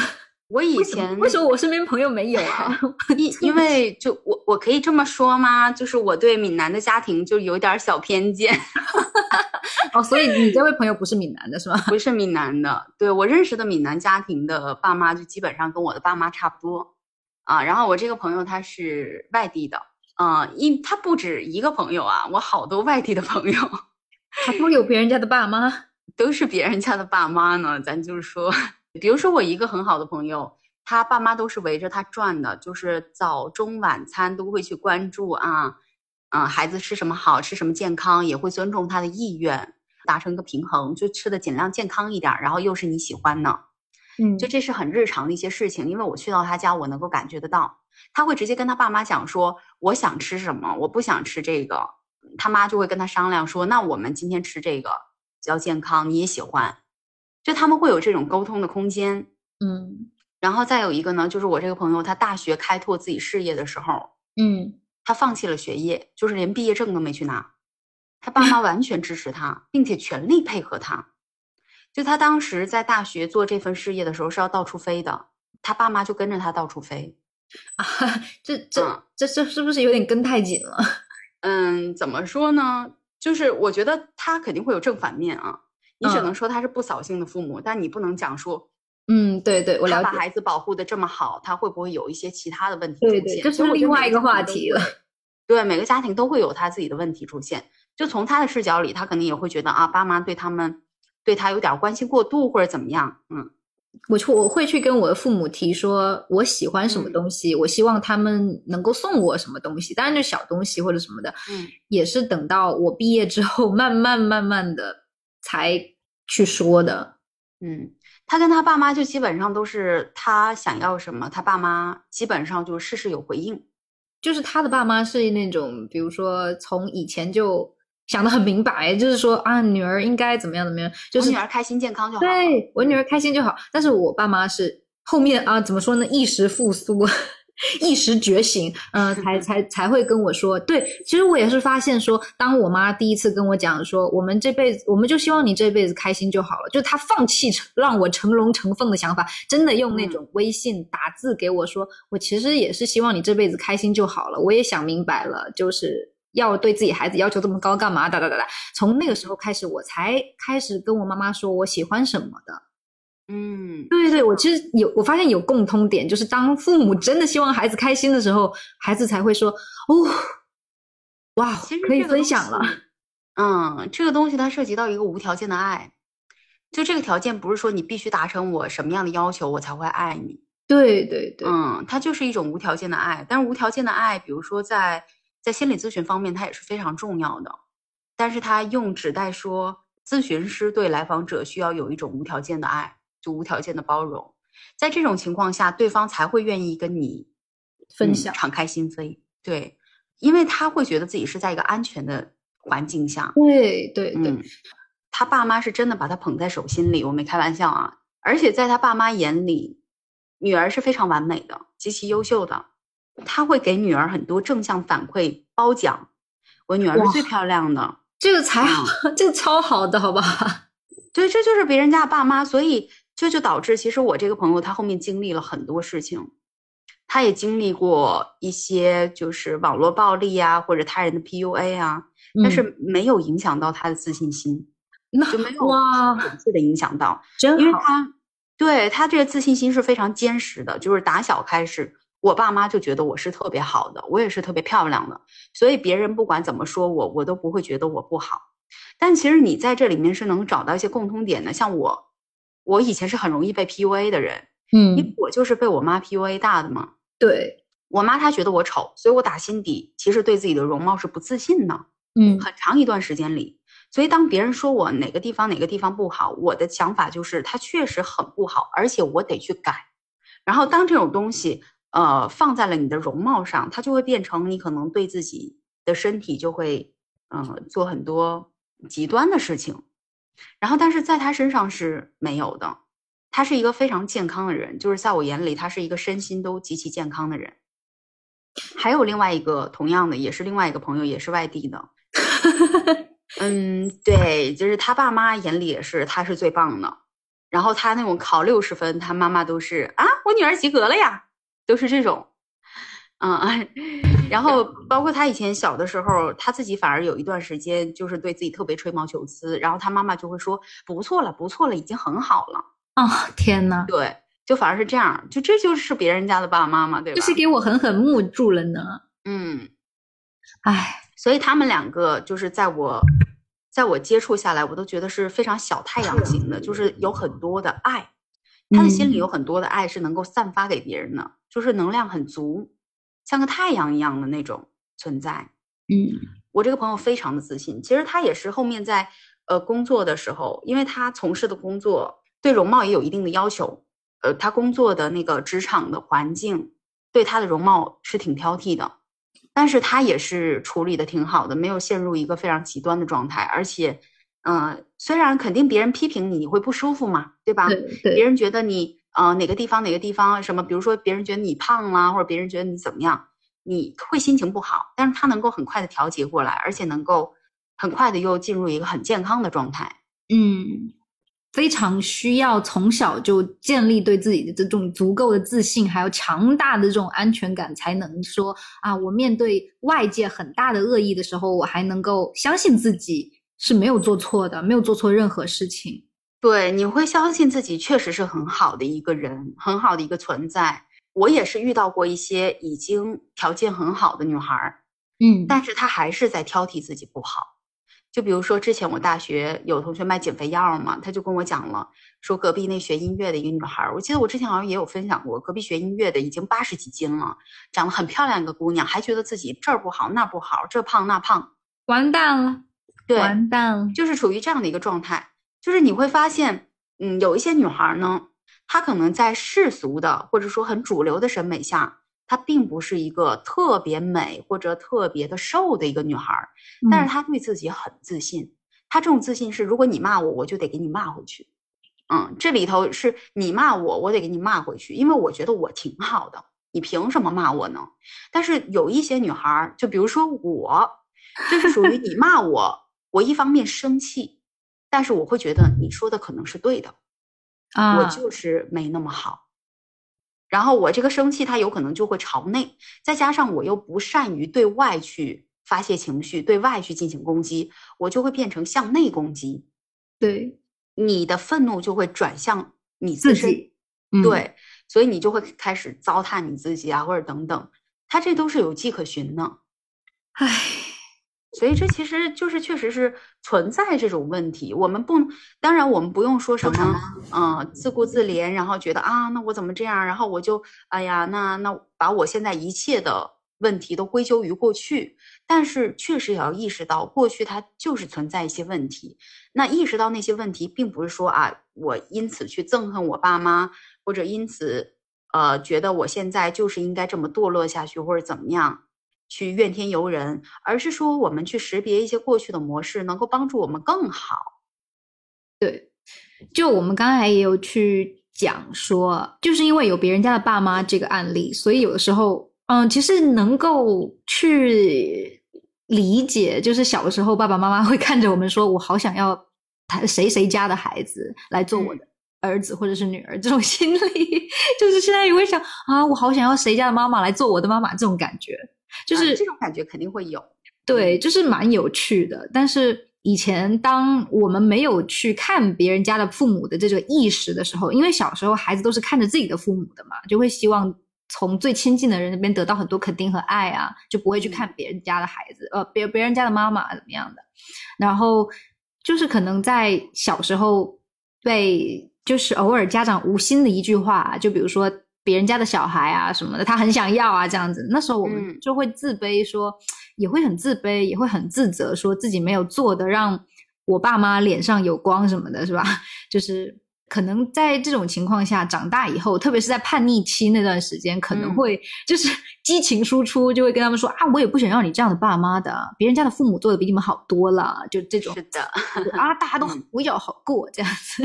我以前为什么我身边朋友没有啊？[LAUGHS] 因因为就我我可以这么说吗？就是我对闽南的家庭就有点小偏见。[LAUGHS] 哦，所以你这位朋友不是闽南的是吗？[LAUGHS] 不是闽南的，对我认识的闽南家庭的爸妈就基本上跟我的爸妈差不多啊。然后我这个朋友他是外地的，啊，因他不止一个朋友啊，我好多外地的朋友，他都有别人家的爸妈。都是别人家的爸妈呢，咱就是说，比如说我一个很好的朋友，他爸妈都是围着他转的，就是早中晚餐都会去关注啊，啊，孩子吃什么好吃什么健康，也会尊重他的意愿，达成一个平衡，就吃的尽量健康一点，然后又是你喜欢的，嗯，就这是很日常的一些事情，因为我去到他家，我能够感觉得到，他会直接跟他爸妈讲说，我想吃什么，我不想吃这个，他妈就会跟他商量说，那我们今天吃这个。比较健康，你也喜欢，就他们会有这种沟通的空间，嗯，然后再有一个呢，就是我这个朋友，他大学开拓自己事业的时候，嗯，他放弃了学业，就是连毕业证都没去拿，他爸 [LAUGHS] 妈完全支持他，并且全力配合他。就他当时在大学做这份事业的时候是要到处飞的，他爸妈就跟着他到处飞，啊，这这这这是不是有点跟太紧了？[LAUGHS] 嗯，怎么说呢？就是我觉得他肯定会有正反面啊，你只能说他是不扫兴的父母，但你不能讲说，嗯，对对，我了解。他把孩子保护的这么好，他会不会有一些其他的问题出现？对对，这是另外一个话题了。对，每个家庭都会有他自己的问题出现。就从他的视角里，他肯定也会觉得啊，爸妈对他们对他有点关心过度或者怎么样，嗯。我去我会去跟我的父母提说，我喜欢什么东西，我希望他们能够送我什么东西，当然就小东西或者什么的，嗯，也是等到我毕业之后，慢慢慢慢的才去说的。嗯，他跟他爸妈就基本上都是他想要什么，他爸妈基本上就事事有回应。就是他的爸妈是那种，比如说从以前就。想的很明白，就是说啊，女儿应该怎么样怎么样，就是女儿开心健康就好。对我女儿开心就好。但是我爸妈是后面啊，怎么说呢？一时复苏，[LAUGHS] 一时觉醒，嗯，才 [LAUGHS] 才才会跟我说。对，其实我也是发现说，当我妈第一次跟我讲说，我们这辈子，我们就希望你这辈子开心就好了，就她放弃让我成龙成凤的想法，真的用那种微信打字给我说，我其实也是希望你这辈子开心就好了。我也想明白了，就是。要对自己孩子要求这么高干嘛？哒哒哒哒！从那个时候开始，我才开始跟我妈妈说我喜欢什么的。嗯，对对对，我其实有，我发现有共通点，就是当父母真的希望孩子开心的时候，孩子才会说：“哦，哇，可以分享了。”嗯，这个东西它涉及到一个无条件的爱，就这个条件不是说你必须达成我什么样的要求我才会爱你。对对对，嗯，它就是一种无条件的爱。但是无条件的爱，比如说在。在心理咨询方面，它也是非常重要的，但是它用指代说，咨询师对来访者需要有一种无条件的爱，就无条件的包容，在这种情况下，对方才会愿意跟你分享，敞开心扉。对，因为他会觉得自己是在一个安全的环境下。对对对，他爸妈是真的把他捧在手心里，我没开玩笑啊。而且在他爸妈眼里，女儿是非常完美的，极其优秀的。他会给女儿很多正向反馈褒奖，我女儿是最漂亮的，这个才好，[LAUGHS] 这个超好的，好吧？[LAUGHS] 对，这就是别人家爸妈，所以这就导致，其实我这个朋友他后面经历了很多事情，他也经历过一些就是网络暴力啊，或者他人的 PUA 啊，但是没有影响到他的自信心，那就没有哇，本质的影响到，因为他对他这个自信心是非常坚实的，就是打小开始。我爸妈就觉得我是特别好的，我也是特别漂亮的，所以别人不管怎么说我，我都不会觉得我不好。但其实你在这里面是能找到一些共通点的，像我，我以前是很容易被 PUA 的人，嗯，因为我就是被我妈 PUA 大的嘛。对我妈她觉得我丑，所以我打心底其实对自己的容貌是不自信的，嗯，很长一段时间里。所以当别人说我哪个地方哪个地方不好，我的想法就是他确实很不好，而且我得去改。然后当这种东西。呃，放在了你的容貌上，它就会变成你可能对自己的身体就会，嗯，做很多极端的事情。然后，但是在他身上是没有的，他是一个非常健康的人，就是在我眼里，他是一个身心都极其健康的人。还有另外一个同样的，也是另外一个朋友，也是外地的。[LAUGHS] 嗯，对，就是他爸妈眼里也是，他是最棒的。然后他那种考六十分，他妈妈都是啊，我女儿及格了呀。都是这种，嗯，[LAUGHS] 然后包括他以前小的时候，他自己反而有一段时间就是对自己特别吹毛求疵，然后他妈妈就会说不错了，不错了，已经很好了。啊，天呐，对，就反而是这样，就这就是别人家的爸爸妈妈，对吧？就是给我狠狠木住了呢。嗯，唉，所以他们两个就是在我，在我接触下来，我都觉得是非常小太阳型的，就是有很多的爱，他的心里有很多的爱是能够散发给别人的。就是能量很足，像个太阳一样的那种存在。嗯，我这个朋友非常的自信。其实他也是后面在呃工作的时候，因为他从事的工作对容貌也有一定的要求。呃，他工作的那个职场的环境对他的容貌是挺挑剔的，但是他也是处理的挺好的，没有陷入一个非常极端的状态。而且，嗯，虽然肯定别人批评你，你会不舒服嘛，对吧？对，别人觉得你。呃，哪个地方哪个地方什么？比如说别人觉得你胖啦，或者别人觉得你怎么样，你会心情不好。但是他能够很快的调节过来，而且能够很快的又进入一个很健康的状态。嗯，非常需要从小就建立对自己的这种足够的自信，还有强大的这种安全感，才能说啊，我面对外界很大的恶意的时候，我还能够相信自己是没有做错的，没有做错任何事情。对，你会相信自己确实是很好的一个人，很好的一个存在。我也是遇到过一些已经条件很好的女孩儿，嗯，但是她还是在挑剔自己不好。就比如说之前我大学有同学卖减肥药嘛，他就跟我讲了，说隔壁那学音乐的一个女孩，我记得我之前好像也有分享过，隔壁学音乐的已经八十几斤了，长得很漂亮一个姑娘，还觉得自己这儿不好那不好，这胖那胖，完蛋了，对，完蛋了，就是处于这样的一个状态。就是你会发现，嗯，有一些女孩呢，她可能在世俗的或者说很主流的审美下。她并不是一个特别美或者特别的瘦的一个女孩儿，但是她对自己很自信。她这种自信是，如果你骂我，我就得给你骂回去。嗯，这里头是你骂我，我得给你骂回去，因为我觉得我挺好的，你凭什么骂我呢？但是有一些女孩儿，就比如说我，就是属于你骂我，我一方面生气，但是我会觉得你说的可能是对的，啊，我就是没那么好。然后我这个生气，它有可能就会朝内，再加上我又不善于对外去发泄情绪，对外去进行攻击，我就会变成向内攻击。对，你的愤怒就会转向你自身，嗯、对，所以你就会开始糟蹋你自己啊，或者等等，他这都是有迹可循的。唉。所以这其实就是确实是存在这种问题，我们不，当然我们不用说什么，嗯，自顾自怜，然后觉得啊，那我怎么这样，然后我就，哎呀，那那把我现在一切的问题都归咎于过去，但是确实也要意识到，过去它就是存在一些问题。那意识到那些问题，并不是说啊，我因此去憎恨我爸妈，或者因此，呃，觉得我现在就是应该这么堕落下去，或者怎么样。去怨天尤人，而是说我们去识别一些过去的模式，能够帮助我们更好。对，就我们刚才也有去讲说，就是因为有别人家的爸妈这个案例，所以有的时候，嗯，其实能够去理解，就是小的时候爸爸妈妈会看着我们说：“我好想要他谁谁家的孩子来做我的儿子或者是女儿。”这种 [LAUGHS] 心理，就是现在也会想啊，我好想要谁家的妈妈来做我的妈妈，这种感觉。就是这种感觉肯定会有，对，就是蛮有趣的。但是以前当我们没有去看别人家的父母的这个意识的时候，因为小时候孩子都是看着自己的父母的嘛，就会希望从最亲近的人那边得到很多肯定和爱啊，就不会去看别人家的孩子，呃，别别人家的妈妈怎么样的。然后就是可能在小时候被，就是偶尔家长无心的一句话，就比如说。别人家的小孩啊什么的，他很想要啊，这样子。那时候我们就会自卑，说也会很自卑，也会很自责，说自己没有做的让我爸妈脸上有光什么的，是吧？[LAUGHS] 就是可能在这种情况下长大以后，特别是在叛逆期那段时间，可能会就是 [LAUGHS] 激情输出，就会跟他们说啊，我也不想要你这样的爸妈的，别人家的父母做的比你们好多了，就这种是的啊，大家都比较好过这样子。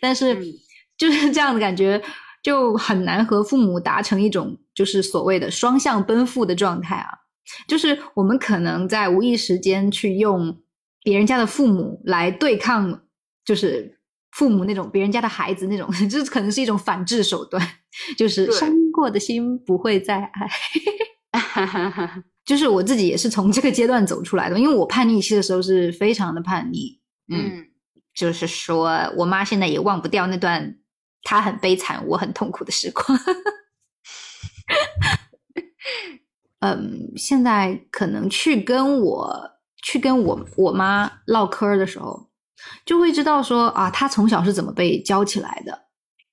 但是 [LAUGHS] 就是这样的感觉。就很难和父母达成一种就是所谓的双向奔赴的状态啊，就是我们可能在无意识间去用别人家的父母来对抗，就是父母那种别人家的孩子那种，[LAUGHS] 这可能是一种反制手段，[LAUGHS] 就是伤过的心不会再爱。[LAUGHS] 就是我自己也是从这个阶段走出来的，因为我叛逆期的时候是非常的叛逆，嗯，就是说我妈现在也忘不掉那段。她很悲惨，我很痛苦的时光。嗯，现在可能去跟我去跟我我妈唠嗑的时候，就会知道说啊，他从小是怎么被教起来的。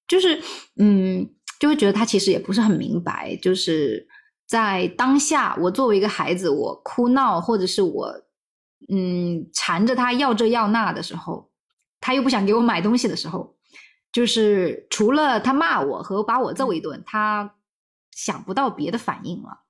就是嗯，就会觉得他其实也不是很明白，就是在当下，我作为一个孩子，我哭闹或者是我嗯缠着他要这要那的时候，他又不想给我买东西的时候。就是除了他骂我和把我揍一顿，他想不到别的反应了。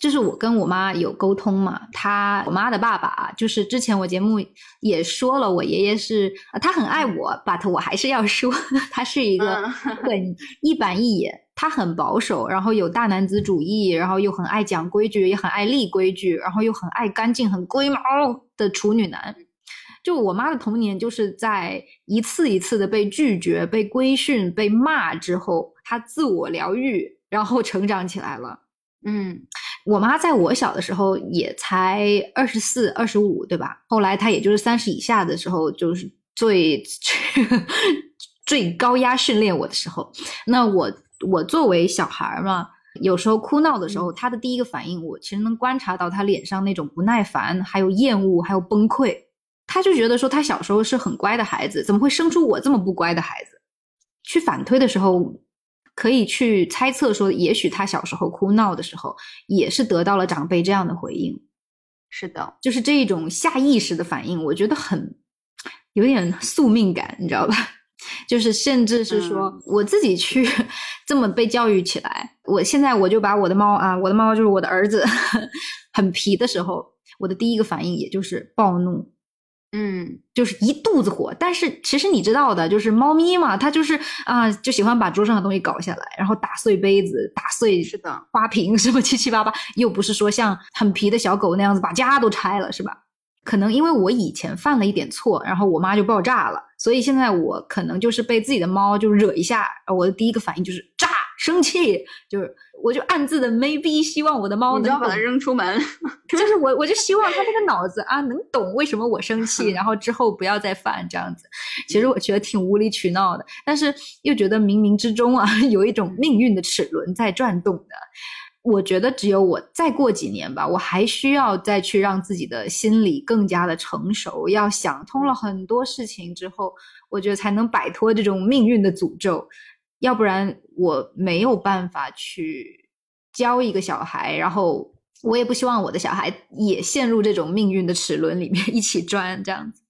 就是我跟我妈有沟通嘛，她我妈的爸爸，就是之前我节目也说了，我爷爷是他很爱我，but 我还是要说，他是一个很一板一眼，他很保守，然后有大男子主义，然后又很爱讲规矩，也很爱立规矩，然后又很爱干净，很龟毛的处女男。就我妈的童年，就是在一次一次的被拒绝、被规训、被骂之后，她自我疗愈，然后成长起来了。嗯，我妈在我小的时候也才二十四、二十五，对吧？后来她也就是三十以下的时候，就是最 [LAUGHS] 最高压训练我的时候。那我我作为小孩嘛，有时候哭闹的时候，她的第一个反应，我其实能观察到她脸上那种不耐烦、还有厌恶、还有崩溃。她就觉得说她小时候是很乖的孩子，怎么会生出我这么不乖的孩子？去反推的时候，可以去猜测说，也许他小时候哭闹的时候，也是得到了长辈这样的回应。是的，就是这种下意识的反应，我觉得很有点 [LAUGHS] 宿命感，你知道吧？[LAUGHS] 就是甚至是说我自己去 [LAUGHS] 这么被教育起来，我现在我就把我的猫啊，我的猫就是我的儿子，很皮的时候，我的第一个反应也就是暴怒。嗯，就是一肚子火，但是其实你知道的，就是猫咪嘛，它就是啊，就喜欢把桌上的东西搞下来，然后打碎杯子、打碎是的花瓶什么七七八八，又不是说像很皮的小狗那样子把家都拆了，是吧？可能因为我以前犯了一点错，然后我妈就爆炸了，所以现在我可能就是被自己的猫就惹一下，我的第一个反应就是炸。生气就是，我就暗自的 maybe 希望我的猫能把它扔出门，[LAUGHS] 就是我我就希望它这个脑子啊能懂为什么我生气，[LAUGHS] 然后之后不要再犯这样子。其实我觉得挺无理取闹的，但是又觉得冥冥之中啊 [LAUGHS] 有一种命运的齿轮在转动的。我觉得只有我再过几年吧，我还需要再去让自己的心理更加的成熟，要想通了很多事情之后，我觉得才能摆脱这种命运的诅咒。要不然我没有办法去教一个小孩，然后我也不希望我的小孩也陷入这种命运的齿轮里面 [LAUGHS] 一起转，这样子。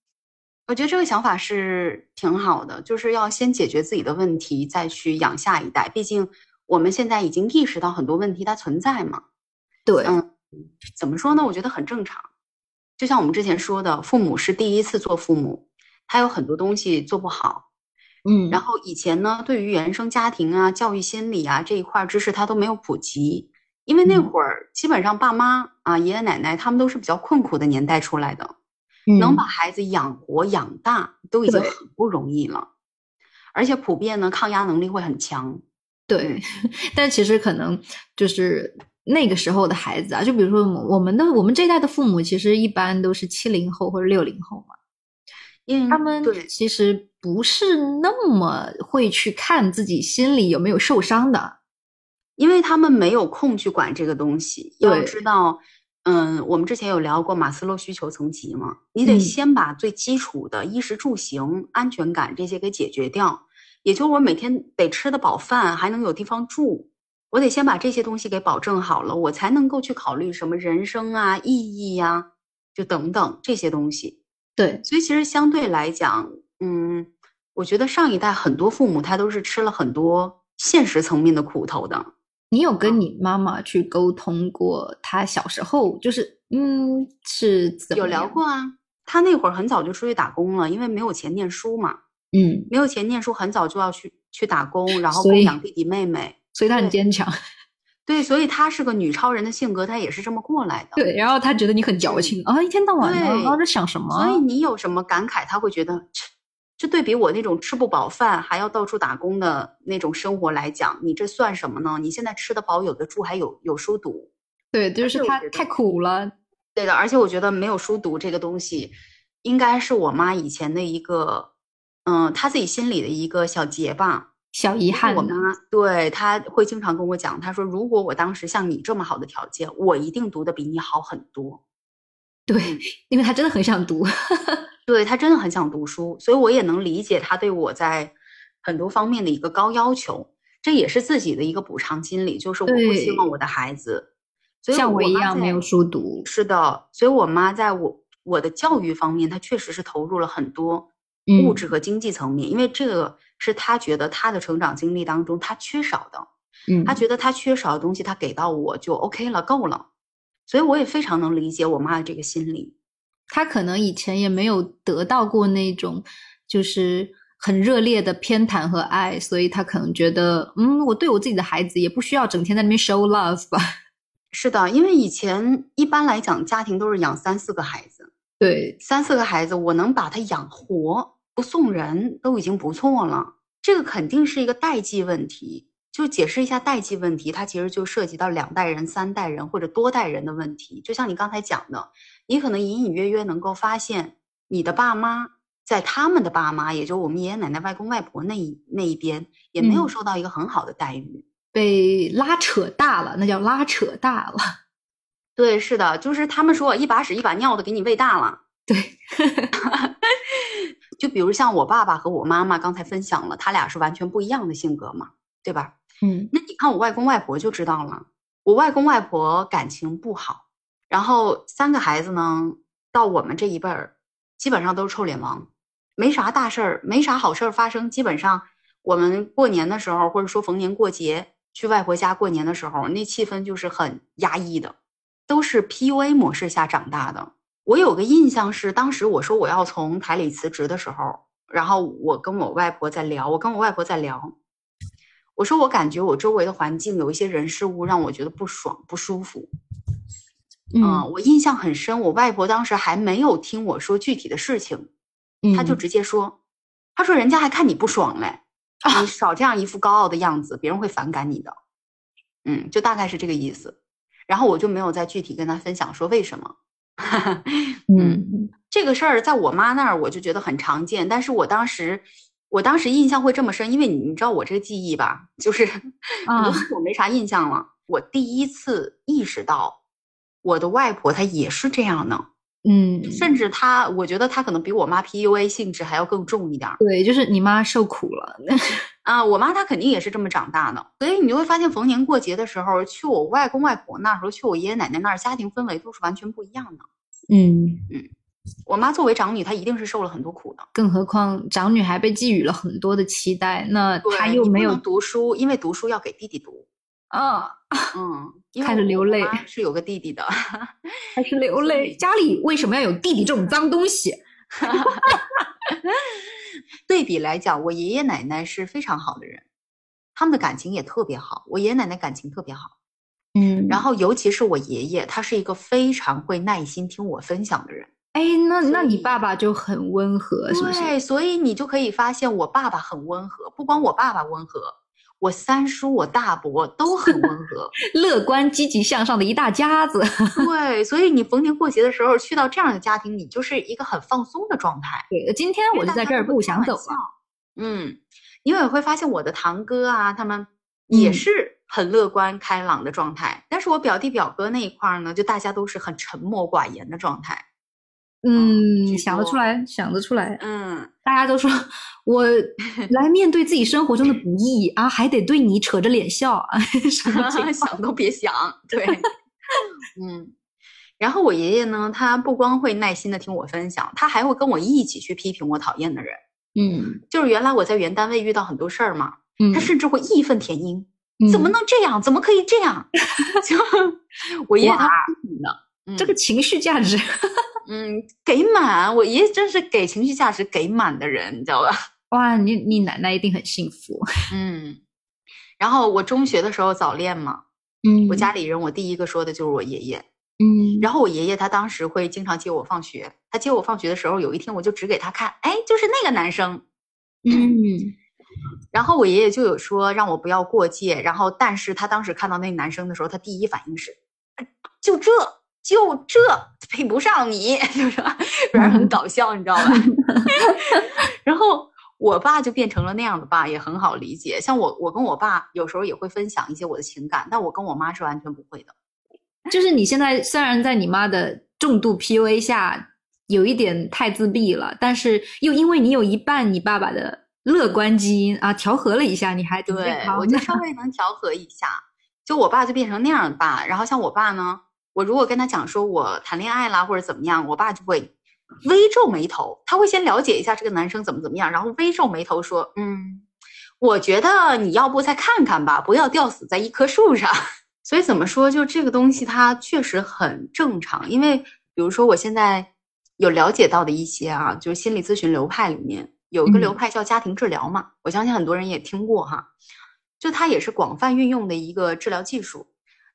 我觉得这个想法是挺好的，就是要先解决自己的问题，再去养下一代。毕竟我们现在已经意识到很多问题它存在嘛。对，嗯，怎么说呢？我觉得很正常。就像我们之前说的，父母是第一次做父母，他有很多东西做不好。嗯，然后以前呢，对于原生家庭啊、教育心理啊这一块知识，他都没有普及，因为那会儿基本上爸妈啊、爷爷奶奶他们都是比较困苦的年代出来的，能把孩子养活养大都已经很不容易了，而且普遍呢，抗压能力会很强。对，[LAUGHS] 但其实可能就是那个时候的孩子啊，就比如说我们的我们这一代的父母，其实一般都是七零后或者六零后嘛。因为他们其实不是那么会去看自己心里有没有受伤的，因为他们没有空去管这个东西。要知道，嗯，我们之前有聊过马斯洛需求层级嘛，你得先把最基础的衣食住行、安全感这些给解决掉。也就是我每天得吃得饱饭，还能有地方住，我得先把这些东西给保证好了，我才能够去考虑什么人生啊、意义呀，就等等这些东西。对，所以其实相对来讲，嗯，我觉得上一代很多父母他都是吃了很多现实层面的苦头的。你有跟你妈妈去沟通过，她小时候就是，嗯，是怎么有聊过啊？她那会儿很早就出去打工了，因为没有钱念书嘛。嗯，没有钱念书，很早就要去去打工，然后供养弟弟妹妹，所以她很坚强。[LAUGHS] 对，所以她是个女超人的性格，她也是这么过来的。对，然后她觉得你很矫情啊，一天到晚的，在想什么？所以你有什么感慨，她会觉得，这对比我那种吃不饱饭还要到处打工的那种生活来讲，你这算什么呢？你现在吃得饱，有的住，还有有书读。对，就是他太苦了。对的，而且我觉得没有书读这个东西，应该是我妈以前的一个，嗯，她自己心里的一个小结吧。小遗憾，我妈对她会经常跟我讲，她说：“如果我当时像你这么好的条件，我一定读的比你好很多。”对，因为她真的很想读，对他真的很想读书，所以我也能理解他对我在很多方面的一个高要求。这也是自己的一个补偿心理，就是我不希望我的孩子像我一样没有书读。是的，所以我妈在我我的教育方面，她确实是投入了很多物质和经济层面，因为这个。是她觉得她的成长经历当中她缺少的，嗯，他觉得她缺少的东西她给到我就 OK 了，够了，所以我也非常能理解我妈的这个心理。他可能以前也没有得到过那种就是很热烈的偏袒和爱，所以他可能觉得，嗯，我对我自己的孩子也不需要整天在那边 show love 吧。[LAUGHS] 是的，因为以前一般来讲家庭都是养三四个孩子，对，三四个孩子我能把他养活。不送人都已经不错了，这个肯定是一个代际问题。就解释一下代际问题，它其实就涉及到两代人、三代人或者多代人的问题。就像你刚才讲的，你可能隐隐约约能够发现，你的爸妈在他们的爸妈，也就我们爷爷奶奶、外公外婆那一那一边，也没有受到一个很好的待遇，被拉扯大了，那叫拉扯大了。[LAUGHS] 对，是的，就是他们说一把屎一把尿的给你喂大了。对，[LAUGHS] 就比如像我爸爸和我妈妈刚才分享了，他俩是完全不一样的性格嘛，对吧？嗯那你看我外公外婆就知道了，我外公外婆感情不好，然后三个孩子呢，到我们这一辈儿，基本上都是臭脸王，没啥大事儿，没啥好事儿发生。基本上我们过年的时候，或者说逢年过节去外婆家过年的时候，那气氛就是很压抑的，都是 PUA 模式下长大的。我有个印象是，当时我说我要从台里辞职的时候，然后我跟我外婆在聊，我跟我外婆在聊，我说我感觉我周围的环境有一些人事物让我觉得不爽不舒服。嗯我印象很深，我外婆当时还没有听我说具体的事情，嗯，她就直接说：“她说人家还看你不爽嘞，[LAUGHS] 啊你少这样一副高傲的样子，别人会反感你的。”嗯，就大概是这个意思。然后我就没有再具体跟她分享说为什么。[LAUGHS] 嗯这个事儿在我妈那儿我就觉得很常见，但是我当时，我当时印象会这么深，因为你你知道我这个记忆吧，就是 [LAUGHS] 我没啥印象了。我第一次意识到，我的外婆她也是这样呢，嗯，甚至她，我觉得她可能比我妈 PUA 性质还要更重一点儿对，就是你妈受苦了，[LAUGHS] 啊。我妈她肯定也是这么长大的，所以你就会发现，逢年过节的时候，去我外公外婆那儿和去我爷爷奶奶那儿，家庭氛围都是完全不一样的。嗯嗯，我妈作为长女，她一定是受了很多苦的。更何况长女还被寄予了很多的期待，那她又没有读书，因为读书要给弟弟读。啊，[LAUGHS] 嗯，开始流泪是有个弟弟的，[LAUGHS] 还是流泪。家里为什么要有弟弟这种脏东西？[LAUGHS] 对比来讲，我爷爷奶奶是非常好的人，他们的感情也特别好。我爷爷奶奶感情特别好，嗯然后尤其是我爷爷，他是一个非常会耐心听我分享的人。哎，那那你爸爸就很温和，是不是？对，所以你就可以发现我爸爸很温和，不光我爸爸温和，我三叔、我大伯都很温和。[LAUGHS] 乐观、积极向上的一大家子。[LAUGHS] 对，所以你逢年过节的时候去到这样的家庭，你就是一个很放松的状态。对，今天我就在这儿不想走了。嗯，因为我会发现我的堂哥啊，他们也嗯是很乐观开朗的状态，但是我表弟表哥那一块儿呢，就大家都是很沉默寡言的状态。嗯，想得出来，想得出来。嗯，大家都说我 [LAUGHS] 来面对自己生活中的不易啊，还得对你扯着脸笑啊，[LAUGHS] 什么？想都别想。对，[LAUGHS] 嗯。然后我爷爷呢，他不光会耐心的听我分享，他还会跟我一起去批评我讨厌的人。嗯就是原来我在原单位遇到很多事儿嘛，嗯，他甚至会义愤填膺，怎么嗯能这样？怎么可以这样？就我爷爷他这个情绪价值？嗯给满，我爷爷真是给情绪价值给满的人，你知道吧？[LAUGHS] 哇，你你奶奶一定很幸福。[LAUGHS] 嗯。然后我中学的时候早恋嘛，嗯我家里人我第一个说的就是我爷爷。嗯，然后我爷爷他当时会经常接我放学，他接我放学的时候，有一天我就指给他看，哎，就是那个男生。嗯然后我爷爷就有说让我不要过界，然后但是他当时看到那男生的时候，他第一反应是，哎就这就这配不上你，[LAUGHS] 就是吧不然很搞笑，你知道吧？[LAUGHS] 然后我爸就变成了那样的爸，也很好理解。像我，我跟我爸有时候也会分享一些我的情感，但我跟我妈是完全不会的。就是你现在虽然在你妈的重度 PUA 下有一点太自闭了，但是又因为你有一半你爸爸的乐观基因啊，调和了一下，你还挺对我就稍微能调和一下。就我爸就变成那样的爸，然后像我爸呢，我如果跟他讲说我谈恋爱啦或者怎么样，我爸就会微皱眉头，他会先了解一下这个男生怎么怎么样，然后微皱眉头说，嗯，我觉得你要不再看看吧，不要吊死在一棵树上。[LAUGHS] 所以怎么说，就这个东西它确实很正常，因为比如说我现在有了解到的一些啊，就是心理咨询流派里面有一个流嗯派叫家庭治疗嘛，我相信很多人也听过哈。就它也是广泛运用的一个治疗技术。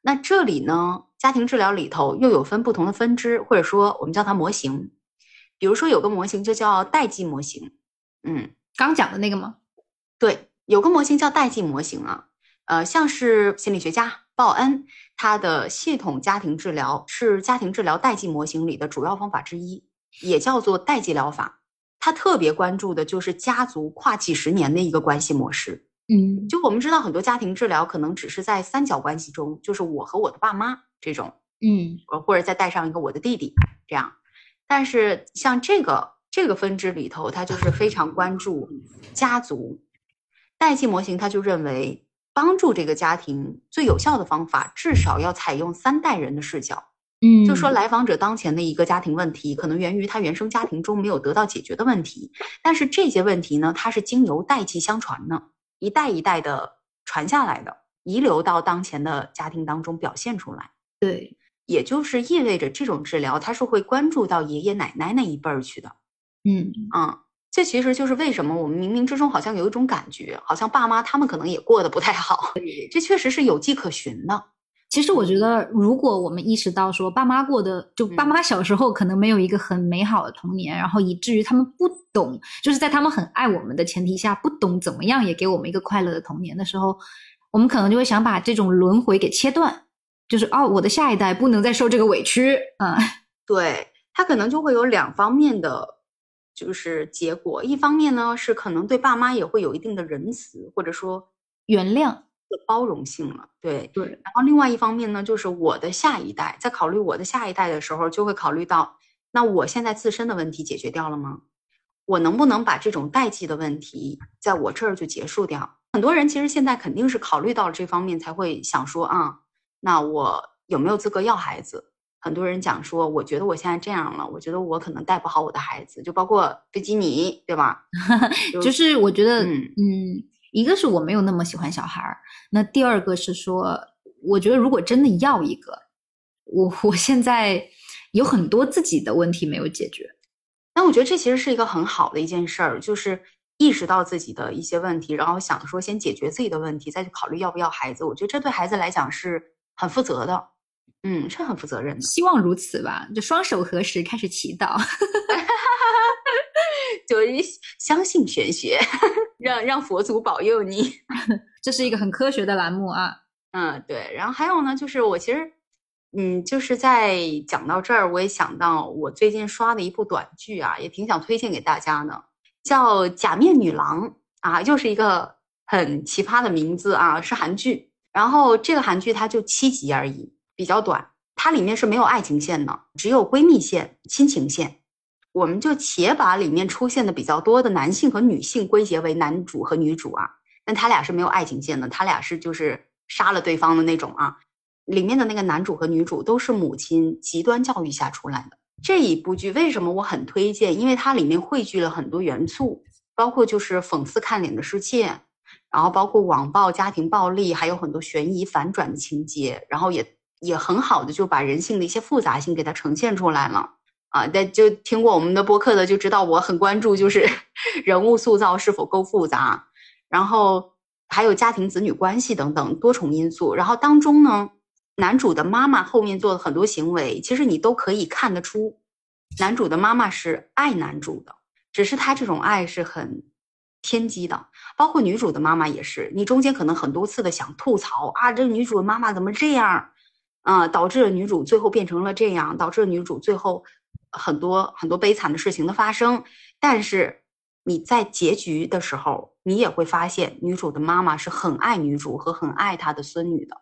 那这里呢，家庭治疗里头又有分不同的分支，或者说我们叫它模型。比如说有个模型就叫代际模型，嗯，刚讲的那个吗？对，有个模型叫代际模型啊，呃，像是心理学家鲍恩，他的系统家庭治疗是家庭治疗代际模型里的主要方法之一，也叫做代际疗法。他特别关注的就是家族跨几十年的一个关系模式。嗯。就我们知道，很多家庭治疗可能只是在三角关系中，就是我和我的爸妈这种，嗯。呃，或者再带上一个我的弟弟这样。但是像这个这个分支里头，它就是非常关注家族。代际模型，他就认为帮助这个家庭最有效的方法，至少要采用三代人的视角。嗯，就说来访者当前的一个家庭问题，可能源于他原生家庭中没有得到解决的问题，但是这些问题呢，它是经由代际相传的，一代一代的传下来的，遗留到当前的家庭当中表现出来。对，也就是意味着这种治疗，它是会关注到爷爷奶奶那一辈儿去的。嗯啊、这其实就是为什么我们冥冥之中好像有一种感觉，好像爸妈他们可能也过得不太好，这确实是有迹可循的。其实我觉得，如果我们意识到说爸妈过的，就爸妈小时候可能没有一个很美好的童年，然后以至于他们不懂，就是在他们很爱我们的前提下，不懂怎么样也给我们一个快乐的童年的时候，我们可能就会想把这种轮回给切断，就是哦，我的下一代不能再受这个委屈，嗯、[LAUGHS] 对，他可能就会有两方面的就是结果，一方面呢是可能对爸妈也会有一定的仁慈，或者说原谅，包容性了。对，对，然后另外一方面呢，就是我的下一代，在考虑我的下一代的时候，就会考虑到，那我现在自身的问题解决掉了吗？我能不能把这种代际的问题在我这儿就结束掉？很多人其实现在肯定是考虑到了这方面，才会想说啊，那我有没有资格要孩子？很多人讲说，我觉得我现在这样了，我觉得我可能带不好我的孩子，就包括飞机你，对吧？[LAUGHS] 就是我觉得，嗯嗯，一个是我没有那么喜欢小孩儿，那第二个是说，我觉得如果真的要一个，我我现在有很多自己的问题没有解决。那我觉得这其实是一个很好的一件事儿，就是意识到自己的一些问题，然后想说先解决自己的问题，再去考虑要不要孩子。我觉得这对孩子来讲是很负责的，嗯，是很负责任的。希望如此吧，就双手合十开始祈祷。[LAUGHS] 就相信玄学，[LAUGHS] 让让佛祖保佑你。[LAUGHS] 这是一个很科学的栏目啊。嗯，对。然后还有呢，就是我其实，嗯，就是在讲到这儿，我也想到我最近刷的一部短剧啊，也挺想推荐给大家的，叫《假面女郎》啊，又是一个很奇葩的名字啊，是韩剧。然后这个韩剧它就七集而已，比较短，它里面是没有爱情线的，只有闺蜜线、亲情线。我们就且把里面出现的比较多的男性和女性归结为男主和女主啊，但他俩是没有爱情线的，他俩是就是杀了对方的那种啊。里面的那个男主和女主都是母亲极端教育下出来的。这一部剧为什么我很推荐？因为它里面汇聚了很多元素，包括就是讽刺看脸的世界，然后包括网暴、家庭暴力，还有很多悬疑反转的情节，然后也也很好的就把人性的一些复杂性给它呈现出来了。啊，但就听过我们的播客的就知道，我很关注就是 [LAUGHS] 人物塑造是否够复杂，然后还有家庭子女关系等等多重因素。然后当中呢，男主的妈妈后面做的很多行为，其实你都可以看得出，男主的妈妈是爱男主的，只是他这种爱是很偏激的。包括女主的妈妈也是，你中间可能很多次的想吐槽啊，这女主的妈妈怎么这样？啊、导致了女主最后变成了这样，导致了女主最后。很多很多悲惨的事情的发生，但是你在结局的时候，你也会发现女主的妈妈是很爱女主和很爱她的孙女的，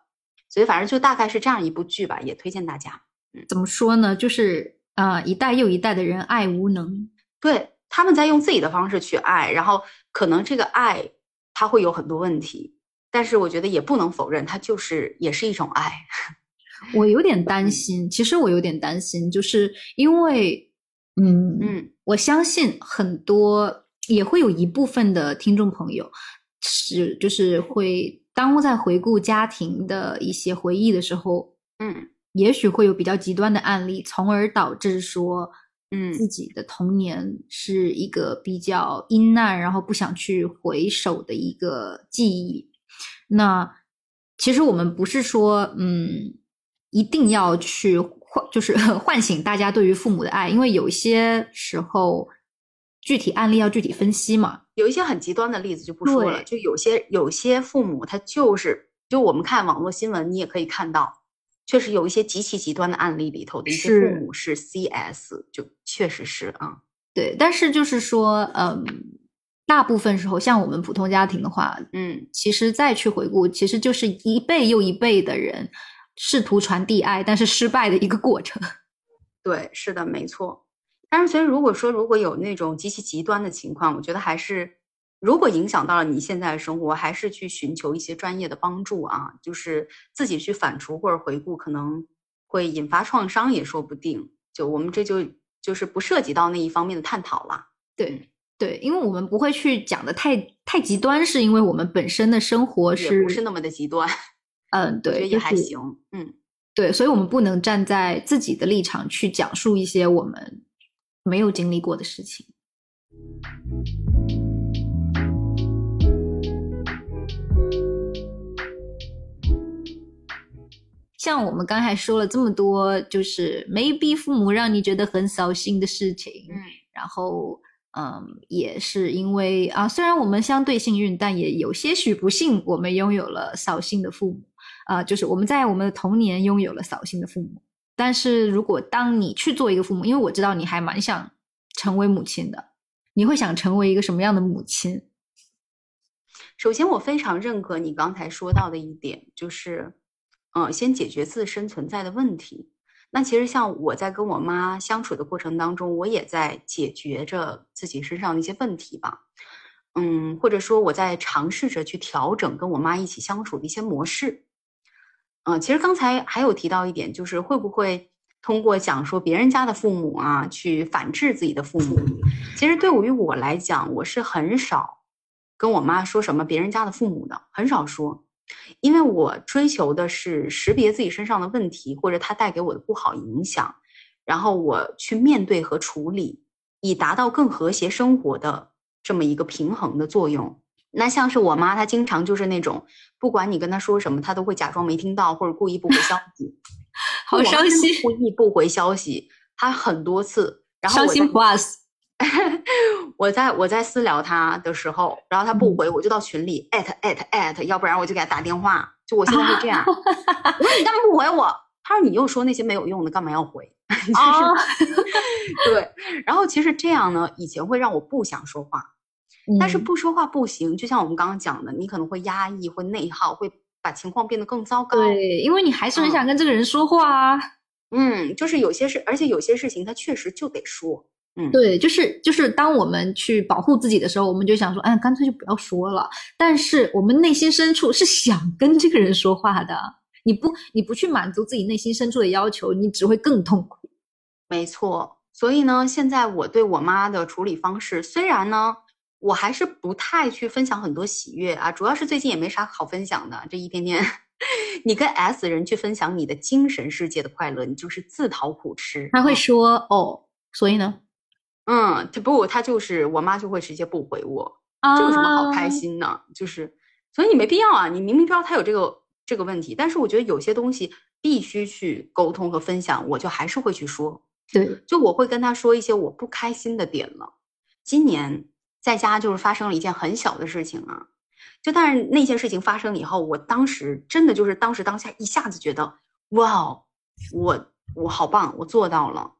所以反正就大概是这样一部剧吧，也推荐大家。嗯怎么说呢？就是啊、呃一代又一代的人爱无能。对，他们在用自己的方式去爱，然后可能这个爱它会有很多问题，但是我觉得也不能否认，它就是也是一种爱。我有点担心，其实我有点担心，就是因为，嗯嗯我相信很多也会有一部分的听众朋友是就是会当在回顾家庭的一些回忆的时候，嗯也许会有比较极端的案例，从而导致说，嗯自己的童年是一个比较阴暗，然后不想去回首的一个记忆。那其实我们不是说，嗯，一定要去唤，就是 [LAUGHS] 唤醒大家对于父母的爱，因为有一些时候具体案例要具体分析嘛。有一些很极端的例子就不说了，就有些有些父母他就是，就我们看网络新闻，你也可以看到，确实有一些极其极端的案例里头的一些父母是 CS，就确实是啊，对，但是就是说，嗯，大部分时候像我们普通家庭的话，嗯。其实再去回顾，其实就是一辈又一辈的人试图传递爱，但是失败的一个过程。[LAUGHS] 对，是的，没错。但是，所以如果说如果有那种极其极端的情况，我觉得还是如果影响到了你现在的生活，还是去寻求一些专业的帮助啊，就是自己去反刍或者回顾，可能会引发创伤也说不定。就我们这就就是不涉及到那一方面的探讨了。对对，因为我们不会去讲的太太极端，是因为我们本身的生活是不是那么的极端？嗯，对，也还行。嗯，对，所以我们不能站在自己的立场去讲述一些我们。没有经历过的事情，像我们刚才说了这么多，就是 maybe 父母让你觉得很扫兴的事情，嗯，然后，嗯，也是因为啊，虽然我们相对幸运，但也有些许不幸，我们拥有了扫兴的父母，啊，就是我们在我们的童年拥有了扫兴的父母。但是如果当你去做一个父母，因为我知道你还蛮想成为母亲的，你会想成为一个什么样的母亲？首先，我非常认可你刚才说到的一点，就是，嗯，先解决自身存在的问题。那其实像我在跟我妈相处的过程当中，我也在解决着自己身上的一些问题吧，嗯，或者说我在尝试着去调整跟我妈一起相处的一些模式。嗯，其实刚才还有提到一点，就是会不会通过讲说别人家的父母啊，去反制自己的父母？其实对于我来讲，我是很少跟我妈说什么别人家的父母的，很少说，因为我追求的是识别自己身上的问题或者他带给我的不好影响，然后我去面对和处理，以达到更和谐生活的这么一个平衡的作用。那像是我妈，她经常就是那种，不管你跟她说什么，她都会假装没听到，或者故意不回消息。[LAUGHS] 好伤心！故意不回消息，她很多次。然后伤心 plus。[LAUGHS] 我在我在私聊她的时候，然后她不回，我就到群里艾特艾特艾特，要不然我就给她打电话。就我现在会这样。我说你干嘛不回我？她说你又说那些没有用的，干嘛要回？[LAUGHS] 就是对。然后其实这样呢，以前会让我不想说话。但是不说话不行，就像我们刚刚讲的，你可能会压抑，会内耗，会把情况变得更糟糕。对，因为你还是很想跟这个人说话啊。嗯，就是有些事，而且有些事情他确实就得说。嗯，对，就是就是，当我们去保护自己的时候，我们就想说，哎，干脆就不要说了。但是我们内心深处是想跟这个人说话的。你不，你不去满足自己内心深处的要求，你只会更痛苦。没错。所以呢，现在我对我妈的处理方式，虽然呢。我还是不太去分享很多喜悦啊，主要是最近也没啥好分享的。这一天天，[LAUGHS] 你跟 S 人去分享你的精神世界的快乐，你就是自讨苦吃。他会说哦，所以呢，嗯，他不，他就是我妈就会直接不回我，这有什么好开心呢？就是，所以你没必要啊，你明明知道他有这个这个问题，但是我觉得有些东西必须去沟通和分享，我就还是会去说。对，就我会跟他说一些我不开心的点了。今年。在家就是发生了一件很小的事情啊，就但是那件事情发生以后，我当时真的就是当时当下一下子觉得，哇，我我好棒，我做到了，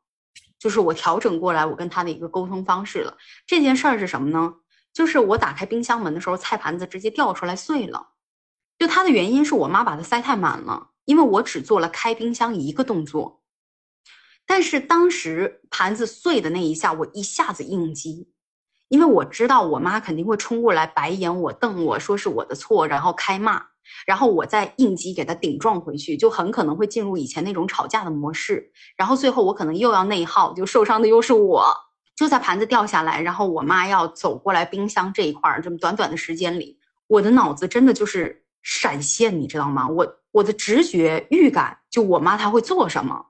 就是我调整过来我跟他的一个沟通方式了。这件事儿是什么呢？就是我打开冰箱门的时候，菜盘子直接掉出来碎了。就它的原因是我妈把它塞太满了，因为我只做了开冰箱一个动作，但是当时盘子碎的那一下，我一下子应激。因为我知道我妈肯定会冲过来白眼我、瞪我说是我的错，然后开骂，然后我再应激给她顶撞回去，就很可能会进入以前那种吵架的模式，然后最后我可能又要内耗，就受伤的又是我。就在盘子掉下来，然后我妈要走过来冰箱这一块儿，这么短短的时间里，我的脑子真的就是闪现，你知道吗？我我的直觉预感就我妈她会做什么，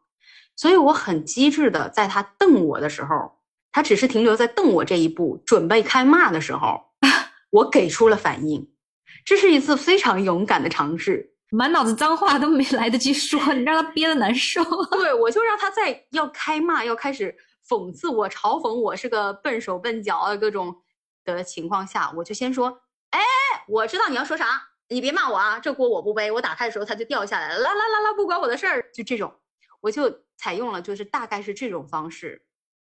所以我很机智的在她瞪我的时候。他只是停留在瞪我这一步，准备开骂的时候，[LAUGHS] 我给出了反应。这是一次非常勇敢的尝试，满脑子脏话都没来得及说，你让他憋得难受。对，我就让他在要开骂、要开始讽刺我、嘲讽我是个笨手笨脚啊各种的情况下，我就先说：“哎，我知道你要说啥，你别骂我啊，这锅我不背。我打开的时候它就掉下来了，啦啦啦啦，不关我的事儿。”就这种，我就采用了，就是大概是这种方式。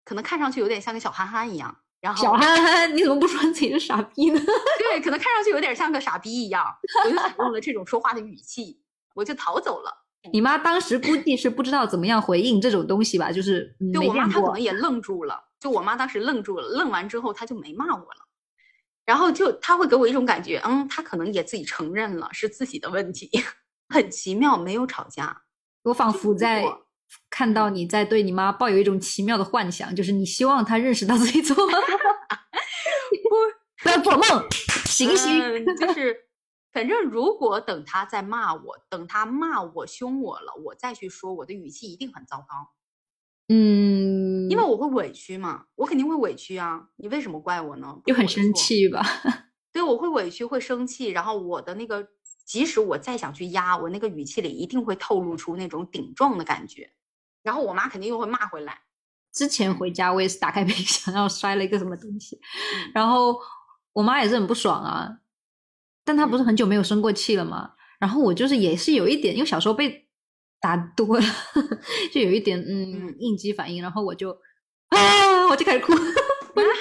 可能看上去有点像个小憨憨一样，然后小憨憨，你怎么不说自己是傻逼呢？[LAUGHS] 对，可能看上去有点像个傻逼一样，我就采用了这种说话的语气，我就逃走了。你妈当时估计是不知道怎么样回应这种东西吧，就是就我妈她可能。也愣住了，就我妈当时愣住了，愣完之后她就没骂我了，然后就她会给我一种感觉，嗯，她可能也自己承认了是自己的问题，[LAUGHS] 很奇妙，没有吵架。我仿佛在我看到你在对你妈抱有一种奇妙的幻想，就是你希望她认识到自己做梦，[LAUGHS] 不要做梦，醒醒。嗯，就是，[LAUGHS] 反正如果等他再骂我，等他骂我凶我了，我再去说，我的语气一定很糟糕，嗯，因为我会委屈嘛，我肯定会委屈啊。你为什么怪我呢？不就很生。气吧？对，我会委屈，会生气，然后我的那个，即使我再想去压，我那个语气里一定会透露出那种顶撞的感觉，然后我妈肯定又会骂回来。之前回家我也是打开 [LAUGHS] 冰箱，然后摔了一个什么东西，嗯然后我妈也是很不爽啊，但她不是很久没有生过气了吗？然后我就是也是有一点，因为小时候被打多了，[LAUGHS] 就有一点嗯嗯应激反应，然后我就 [LAUGHS] 啊，我就开始哭，我就啊，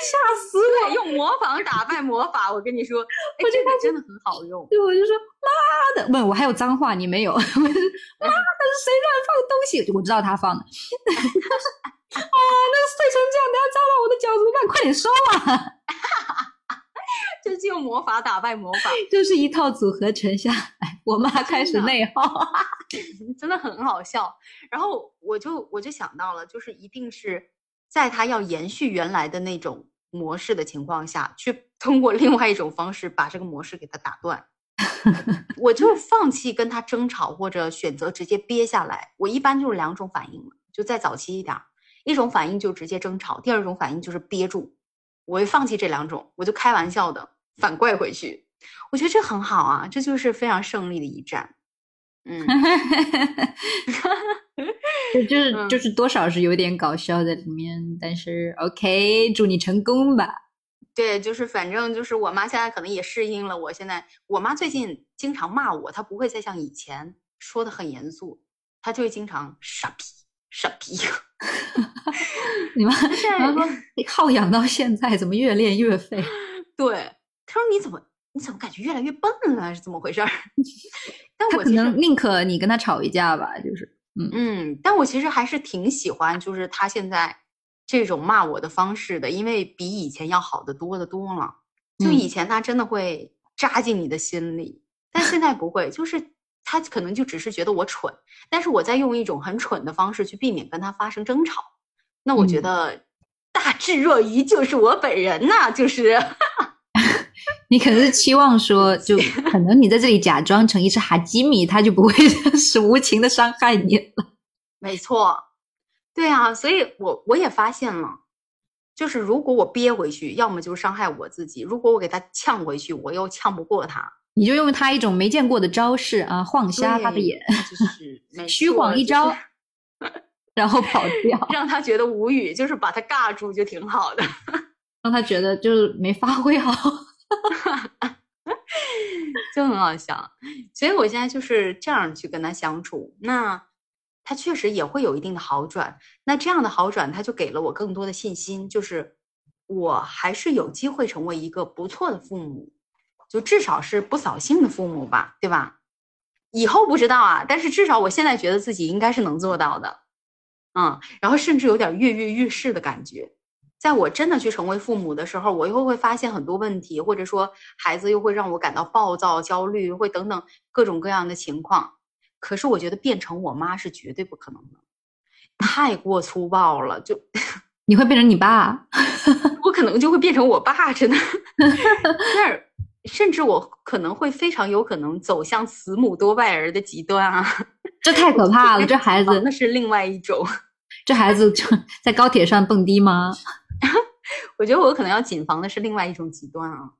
吓死我！用模仿打败魔法，我跟你说，[LAUGHS] 哎，这个真的很好用。对，我就说妈的，不，我还有脏话，你没有。我 [LAUGHS] 妈的，谁乱放东西？我知道他放的。啊，那个碎成这样，等下扎到我的脚怎么办？快点收啊！[LAUGHS] 就是用魔法打败魔法，就是一套组合拳下来，我妈开始真的内耗。真的很好笑。然后我就我就想到了，就是一定是在他要延续原来的那种模式的情况下，去 [LAUGHS] 通过另外一种方式把这个模式给他打断。我就放弃跟他争吵，或者选择直接憋下来。我一般就是两种反应，就再早期一点儿，一种反应就直接争吵，第二种反应就是憋住。我会放弃这两种，我就开玩笑的反怪回去。我觉得这很好啊，这就是非常胜利的一战。嗯，[LAUGHS] 就就是嗯就是多少是有点搞笑在里面，但是 OK，祝你成功吧。对，就是反正就是我妈现在可能也适应了我现在，我妈最近经常骂我，她不会再像以前说的很严肃，她就会经常傻逼傻逼。[LAUGHS] 你妈现在然后说你耗养到现在，怎么越练越废？对，她说你怎么你怎么感觉越来越笨了？是怎么回事儿？[LAUGHS] 但他可能宁可你跟他吵一架吧，就是嗯，但我其实还是挺喜欢，就是他现在这种骂我的方式的，因为比以前要好得多的多了。就嗯以前他真的会扎进你的心里，但现在不会，就是他可能就只是觉得我蠢，但是我在用一种很蠢的方式去避免跟他发生争吵。那我觉嗯得大智若愚就是我本人呐、就是你可能是期望说，[LAUGHS] 就可能你在这里假装成一只哈基米，他就不会 [LAUGHS] 是无情的伤害你了。没错，对啊，所以我我也发现了，就是如果我憋回去，要么就是伤害我自己；如果我给他呛回去，我又呛不过他，你就用他一种没见过的招式啊，晃瞎他的眼，[LAUGHS] 就是虚晃一招，然后跑掉，让他觉得无语，就是把他尬住就挺好的。让他觉得就是没发挥好。哈 [LAUGHS] 哈就很好笑。所以我现在就是这样去跟他相处，那他确实也会有一定的好转。那这样的好转，他就给了我更多的信心，就是我还是有机会成为一个不错的父母，就至少是不扫兴的父母吧，对吧？以后不知道啊，但是至少我现在觉得自己应该是能做到的，嗯，然后甚至有点跃跃欲试的感觉。在我真的去成为父母的时候，我又会发现很多问题，或者说孩子又会让我感到暴躁、焦虑，会等等各种各样的情况。可是我觉得变成我妈是绝对不可能的，太过粗暴了，就 [LAUGHS] 你会变成你爸，[LAUGHS] 我可能就会变成我爸，真的。[LAUGHS] 那儿甚至我可能会非常有可能走向慈母多败儿的极端啊！这太可怕了。这孩子，那是另外一种。这孩子就在高铁上蹦迪吗？[LAUGHS] 我觉得我可能要谨防的是另外一种极端啊。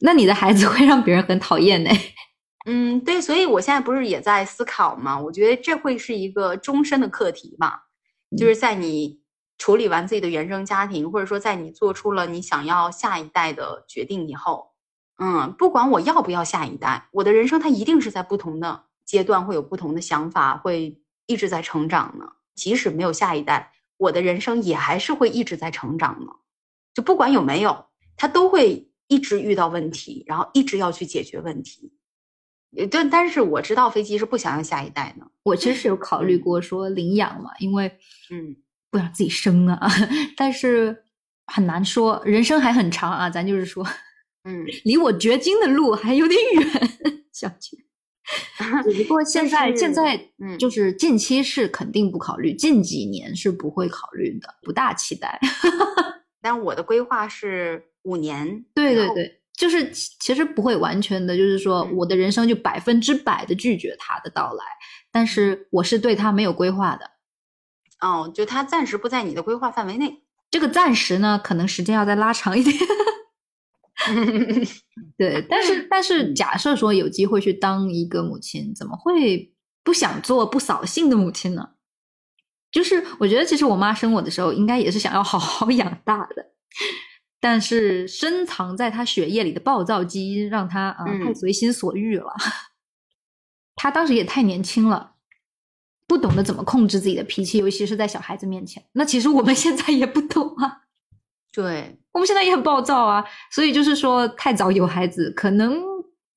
那你的孩子会让别人很讨厌呢。[LAUGHS] 嗯，对，所以我现在不是也在思考嘛？我觉得这会是一个终身的课题吧，就是在你处理完自己的原生家庭，或者说在你做出了你想要下一代的决定以后，嗯，不管我要不要下一代，我的人生它一定是在不同的阶段会有不同的想法，会一直在成长呢。即使没有下一代，我的人生也还是会一直在成长呢。就不管有没有，他都会一直遇到问题，然后一直要去解决问题。呃但但是我知道飞机是不想要下一代的。我其实是有考虑过说领养嘛，因为嗯，不想自己生啊，[LAUGHS] 但是很难说，人生还很长啊，咱就是说，嗯，离我绝经的路还有点远，[LAUGHS] 小姐。只不过现在就是现在嗯就是近期是肯定不考虑，近几年是不会考虑的，不大期待。[LAUGHS] 但我的规划是五年。对对对，就是其其实不会完全的，就是说嗯我的人生就百分之百的拒绝他的到来，但是我是对他没有规划的。哦，就他暂时不在你的规划范围内。这个暂时呢，可能时间要再拉长一点。[LAUGHS] 对，但是但是嗯假设说有机会去当一个母亲，怎么会不想做不扫兴的母亲呢？就是我觉得，其实我妈生我的时候，应该也是想要好好 [LAUGHS] 养大的，但是深藏在她血液里的暴躁基因，让她啊、嗯太随心所欲了。她当时也太年轻了，不懂得怎么控制自己的脾气，尤其是在小孩子面前。那其实我们现在也不懂啊。对，我们现在也很暴躁啊，所以就是说，太早有孩子，可能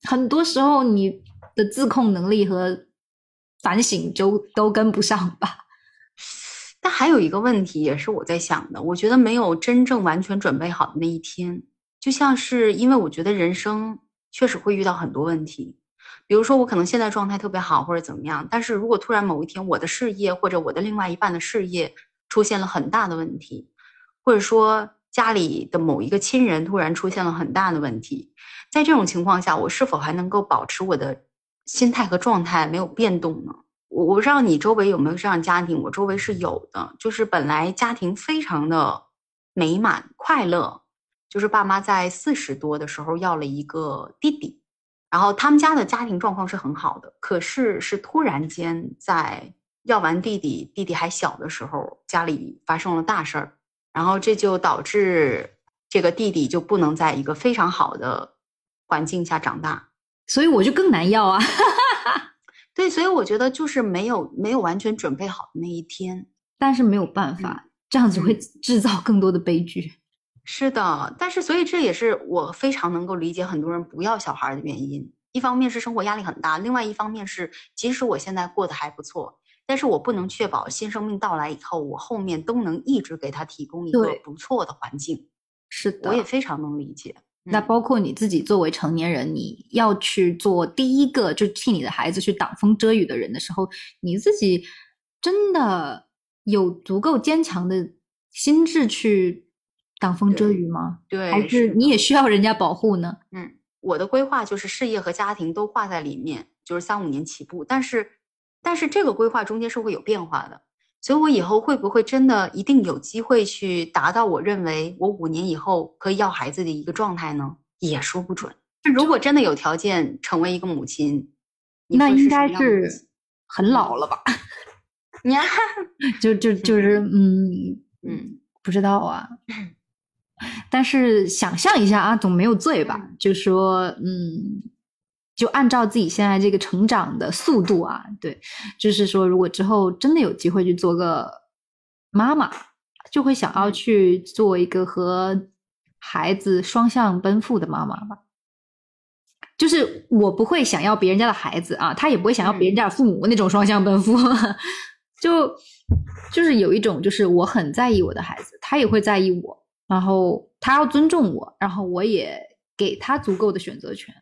很多时候你的自控能力和反省就都跟不上吧。但还有一个问题也是我在想的，我觉得没有真正完全准备好的那一天，就像是因为我觉得人生确实会遇到很多问题，比如说我可能现在状态特别好或者怎么样，但是如果突然某一天我的事业或者我的另外一半的事业出现了很大的问题，或者说家里的某一个亲人突然出现了很大的问题，在这种情况下，我是否还能够保持我的心态和状态没有变动呢？我我不知道你周围有没有这样的家庭，我周围是有的，就是本来家庭非常的美满快乐，就是爸妈在四十多的时候要了一个弟弟，然后他们家的家庭状况是很好的，可是是突然间在要完弟弟，弟弟还小的时候，家里发生了大事儿，然后这就导致这个弟弟就不能在一个非常好的环境下长大。所以我就更难要啊。[LAUGHS] 对，所以我觉得就是没有没有完全准备好的那一天。但是没有办法，这样子会制造更多的悲剧。是的，但是所以这也是我非常能够理解很多人不要小孩儿的原因。一方面是生活压力很大，另外一方面是即使我现在过得还不错，但是我不能确保新生命到来以后，我后面都能一直给他提供一个不错的环境。是的，我也非常能理解。嗯那包括你自己作为成年人，你要去做第一个就替你的孩子去挡风遮雨的人的时候，你自己真的有足够坚强的心智去挡风遮雨吗？对，还是你也需要人家保护呢？嗯，我的规划就是事业和家庭都画在里面，就是三五年起步。但是，但是这个规划中间是会有变化的，所以我以后会不会真的一定有机会去达到我认为我五年以后可以要孩子的一个状态呢？也说不准。如果真的有条件成为一个母亲，你那应该是很老了吧？[LAUGHS] [LAUGHS] 呀，就就就是嗯 [LAUGHS] 嗯，不知道啊。但是想象一下啊，总没有罪吧？嗯就说嗯，就按照自己现在这个成长的速度啊，对，就是说，如果之后真的有机会去做个妈妈，就会想要嗯。去做一个和孩子双向奔赴的妈妈吧。就是我不会想要别人家的孩子啊，他也不会想要别人家的父母那种双向奔赴，[LAUGHS] 就就是有一种就是我很在意我的孩子，他也会在意我，然后他要尊重我，然后我也给他足够的选择权，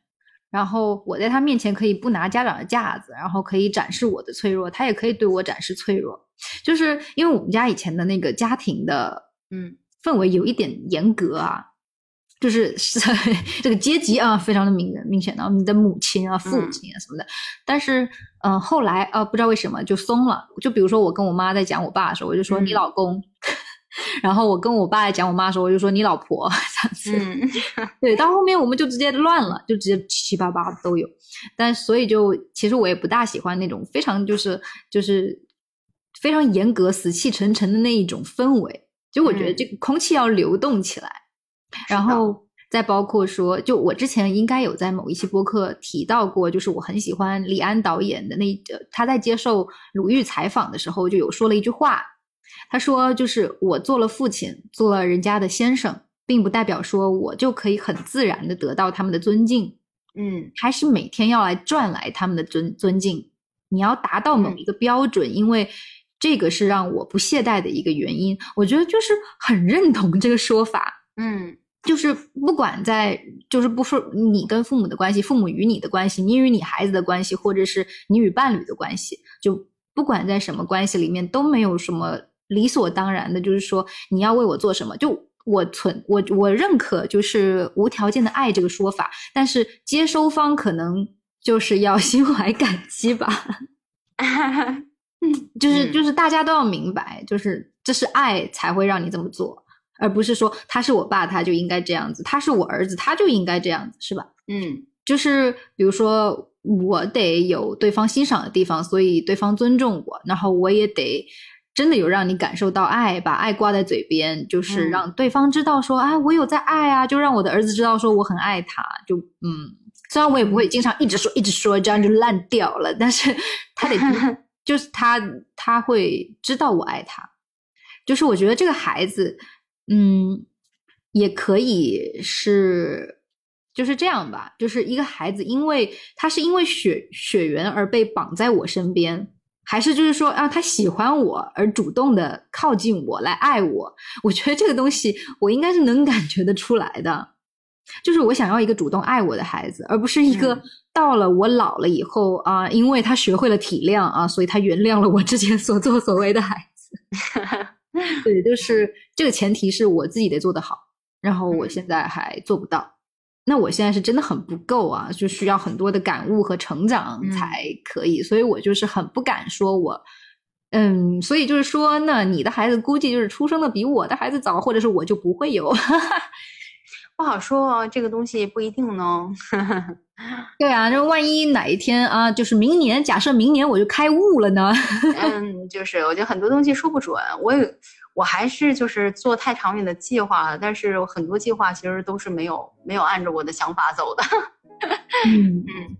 然后我在他面前可以不拿家长的架子，然后可以展示我的脆弱，他也可以对我展示脆弱，就是因为我们家以前的那个家庭的嗯氛围有一点严格啊，就是是 [LAUGHS] 这个阶级啊，非常的明明显的，你的母亲啊、父嗯亲啊什么的。但是，嗯、呃，后来呃，不知道为什么就松了。就比如说我跟我妈在讲我爸的时候，我就说嗯你老公。然后我跟我爸讲我妈的时候，我就说你老婆 [LAUGHS] 这样子。嗯对，到后面我们就直接乱了，就直接七七八八的都有。但所以就其实我也不大喜欢那种非常就是就是非常严格、死气沉沉的那一种氛围。就我觉得嗯这个空气要流动起来，然后再包括说，就我之前应该有在某一期播客提到过，就是我很喜欢李安导演的那呃他在接受鲁豫采访的时候就有说了一句话，他说就是我做了父亲，做了人家的先生，并不代表说我就可以很自然的得到他们的尊敬。嗯还是每天要来赚来他们的尊尊敬。你要达到某一个标准，因为这个是让我不懈怠的一个原因。我觉得就是很认同这个说法。嗯就是不管在，就是不说你跟父母的关系，父母与你的关系，你与你孩子的关系，或者是你与伴侣的关系，就不管在什么关系里面，都没有什么理所当然的，就是说你要为我做什么，就我存我我认可就是无条件的爱这个说法，但是接收方可能就是要 [LAUGHS] 心怀感激吧，[LAUGHS] 就是嗯就是大家都要明白，就是这是爱才会让你这么做。而不是说他是我爸，他就应该这样子；他是我儿子，他就应该这样子，是吧？嗯就是比如说，我得有对方欣赏的地方，所以对方尊重我，然后我也得真的有让你感受到爱，把爱挂在嘴边，就是嗯。让对方知道说，啊，我有在爱啊，就让我的儿子知道说我很爱他，就嗯，虽然我也不会经常一直说一直说，这样就烂掉了，但是 [LAUGHS] 他得就是他他会知道我爱他，就是我觉得这个孩子，嗯，也可以是就是这样吧，就是一个孩子，因为他是因为血血缘而被绑在我身边，还是就是说啊，他喜欢我而主动的靠近我来爱我，我觉得这个东西我应该是能感觉得出来的。就是我想要一个主动爱我的孩子，而不是一个嗯到了我老了以后啊，因为他学会了体谅啊，所以他原谅了我之前所作所为的孩子。[LAUGHS] 对，就是这个前提是我自己得做得好，然后我嗯现在还做不到。那我现在是真的很不够啊，就需要很多的感悟和成长嗯才可以，所以我就是很不敢说我，嗯，所以就是说那，你的孩子估计就是出生的比我的孩子早，或者是我就不会有。[LAUGHS] 不好说哦，这个东西不一定呢。[LAUGHS] 对啊，那万一哪一天啊，就是明年，假设明年我就开悟了呢？嗯，就是我觉得很多东西说不准，我也我还是就是做太长远的计划了，但是很多计划其实都是没有没有按照我的想法走的。[LAUGHS] 嗯嗯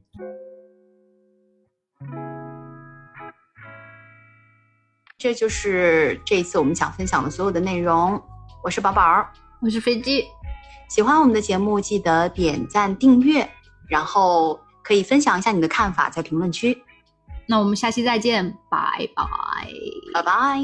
这就是这一次我们想分享的所有的内容。我是宝宝，我是飞机，喜欢我们的节目记得点赞订阅，然后可以分享一下你的看法在评论区。那我们下期再见，拜拜。拜拜。